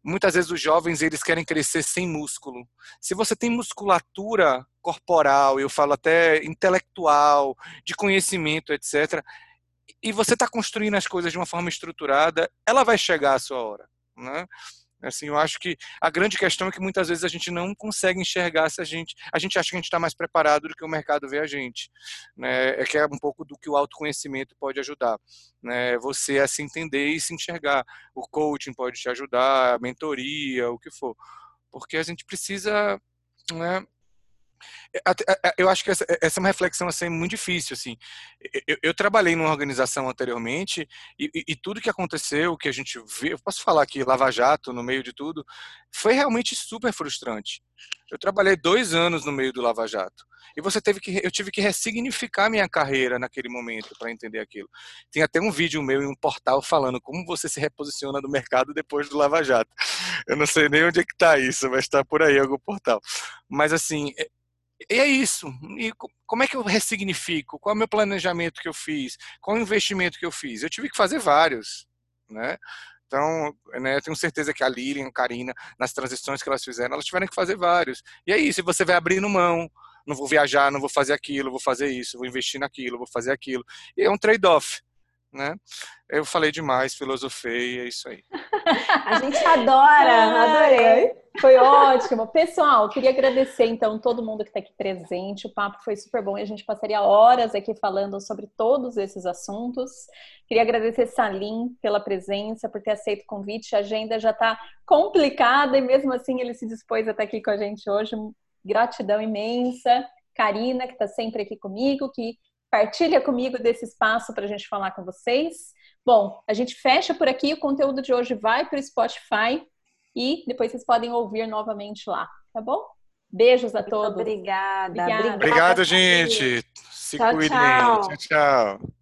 muitas vezes os jovens eles querem crescer sem músculo. Se você tem musculatura corporal, eu falo até intelectual, de conhecimento, etc., e você está construindo as coisas de uma forma estruturada, ela vai chegar a sua hora. Né? Assim, eu acho que a grande questão é que muitas vezes a gente não consegue enxergar se a gente, a gente acha que a gente está mais preparado do que o mercado vê a gente, né? É que é um pouco do que o autoconhecimento pode ajudar, né? Você a se entender e se enxergar. O coaching pode te ajudar, a mentoria, o que for, porque a gente precisa, né? Eu acho que essa, essa, é uma reflexão assim muito difícil assim. Eu, eu trabalhei numa organização anteriormente e, e, e, tudo que aconteceu que a gente vê eu posso falar aqui Lava Jato no meio de tudo foi realmente super frustrante. Eu trabalhei dois anos no meio do Lava Jato e você teve que eu tive que ressignificar minha carreira naquele momento para entender aquilo. Tem até um vídeo meu em um portal falando como você se reposiciona no mercado depois do Lava Jato. Eu não sei nem onde é que está isso mas está por aí algum portal. Mas assim e é isso. E como é que eu ressignifico? Qual é o meu planejamento que eu fiz? Qual é o investimento que eu fiz? Eu tive que fazer vários, né? Então, né, eu tenho certeza que a Lilian, a Karina, nas transições que elas fizeram, elas tiveram que fazer vários. E é isso, você vai abrindo mão. Não vou viajar, não vou fazer aquilo, vou fazer isso, vou investir naquilo, vou fazer aquilo. E é um trade-off né? Eu falei demais, filosofei, é isso aí. A gente adora, adorei. Foi ótimo. Pessoal, queria agradecer então todo mundo que está aqui presente. O papo foi super bom e a gente passaria horas aqui falando sobre todos esses assuntos. Queria agradecer Salim pela presença, por ter aceito o convite. A agenda já está complicada e mesmo assim ele se dispôs a estar aqui com a gente hoje. Gratidão imensa. Karina, que está sempre aqui comigo, que Partilha comigo desse espaço para a gente falar com vocês. Bom, a gente fecha por aqui. O conteúdo de hoje vai para o Spotify e depois vocês podem ouvir novamente lá, tá bom? Beijos a Muito todos. Obrigada. Obrigada, Obrigado, gente. Se tchau, cuidem. Tchau, tchau.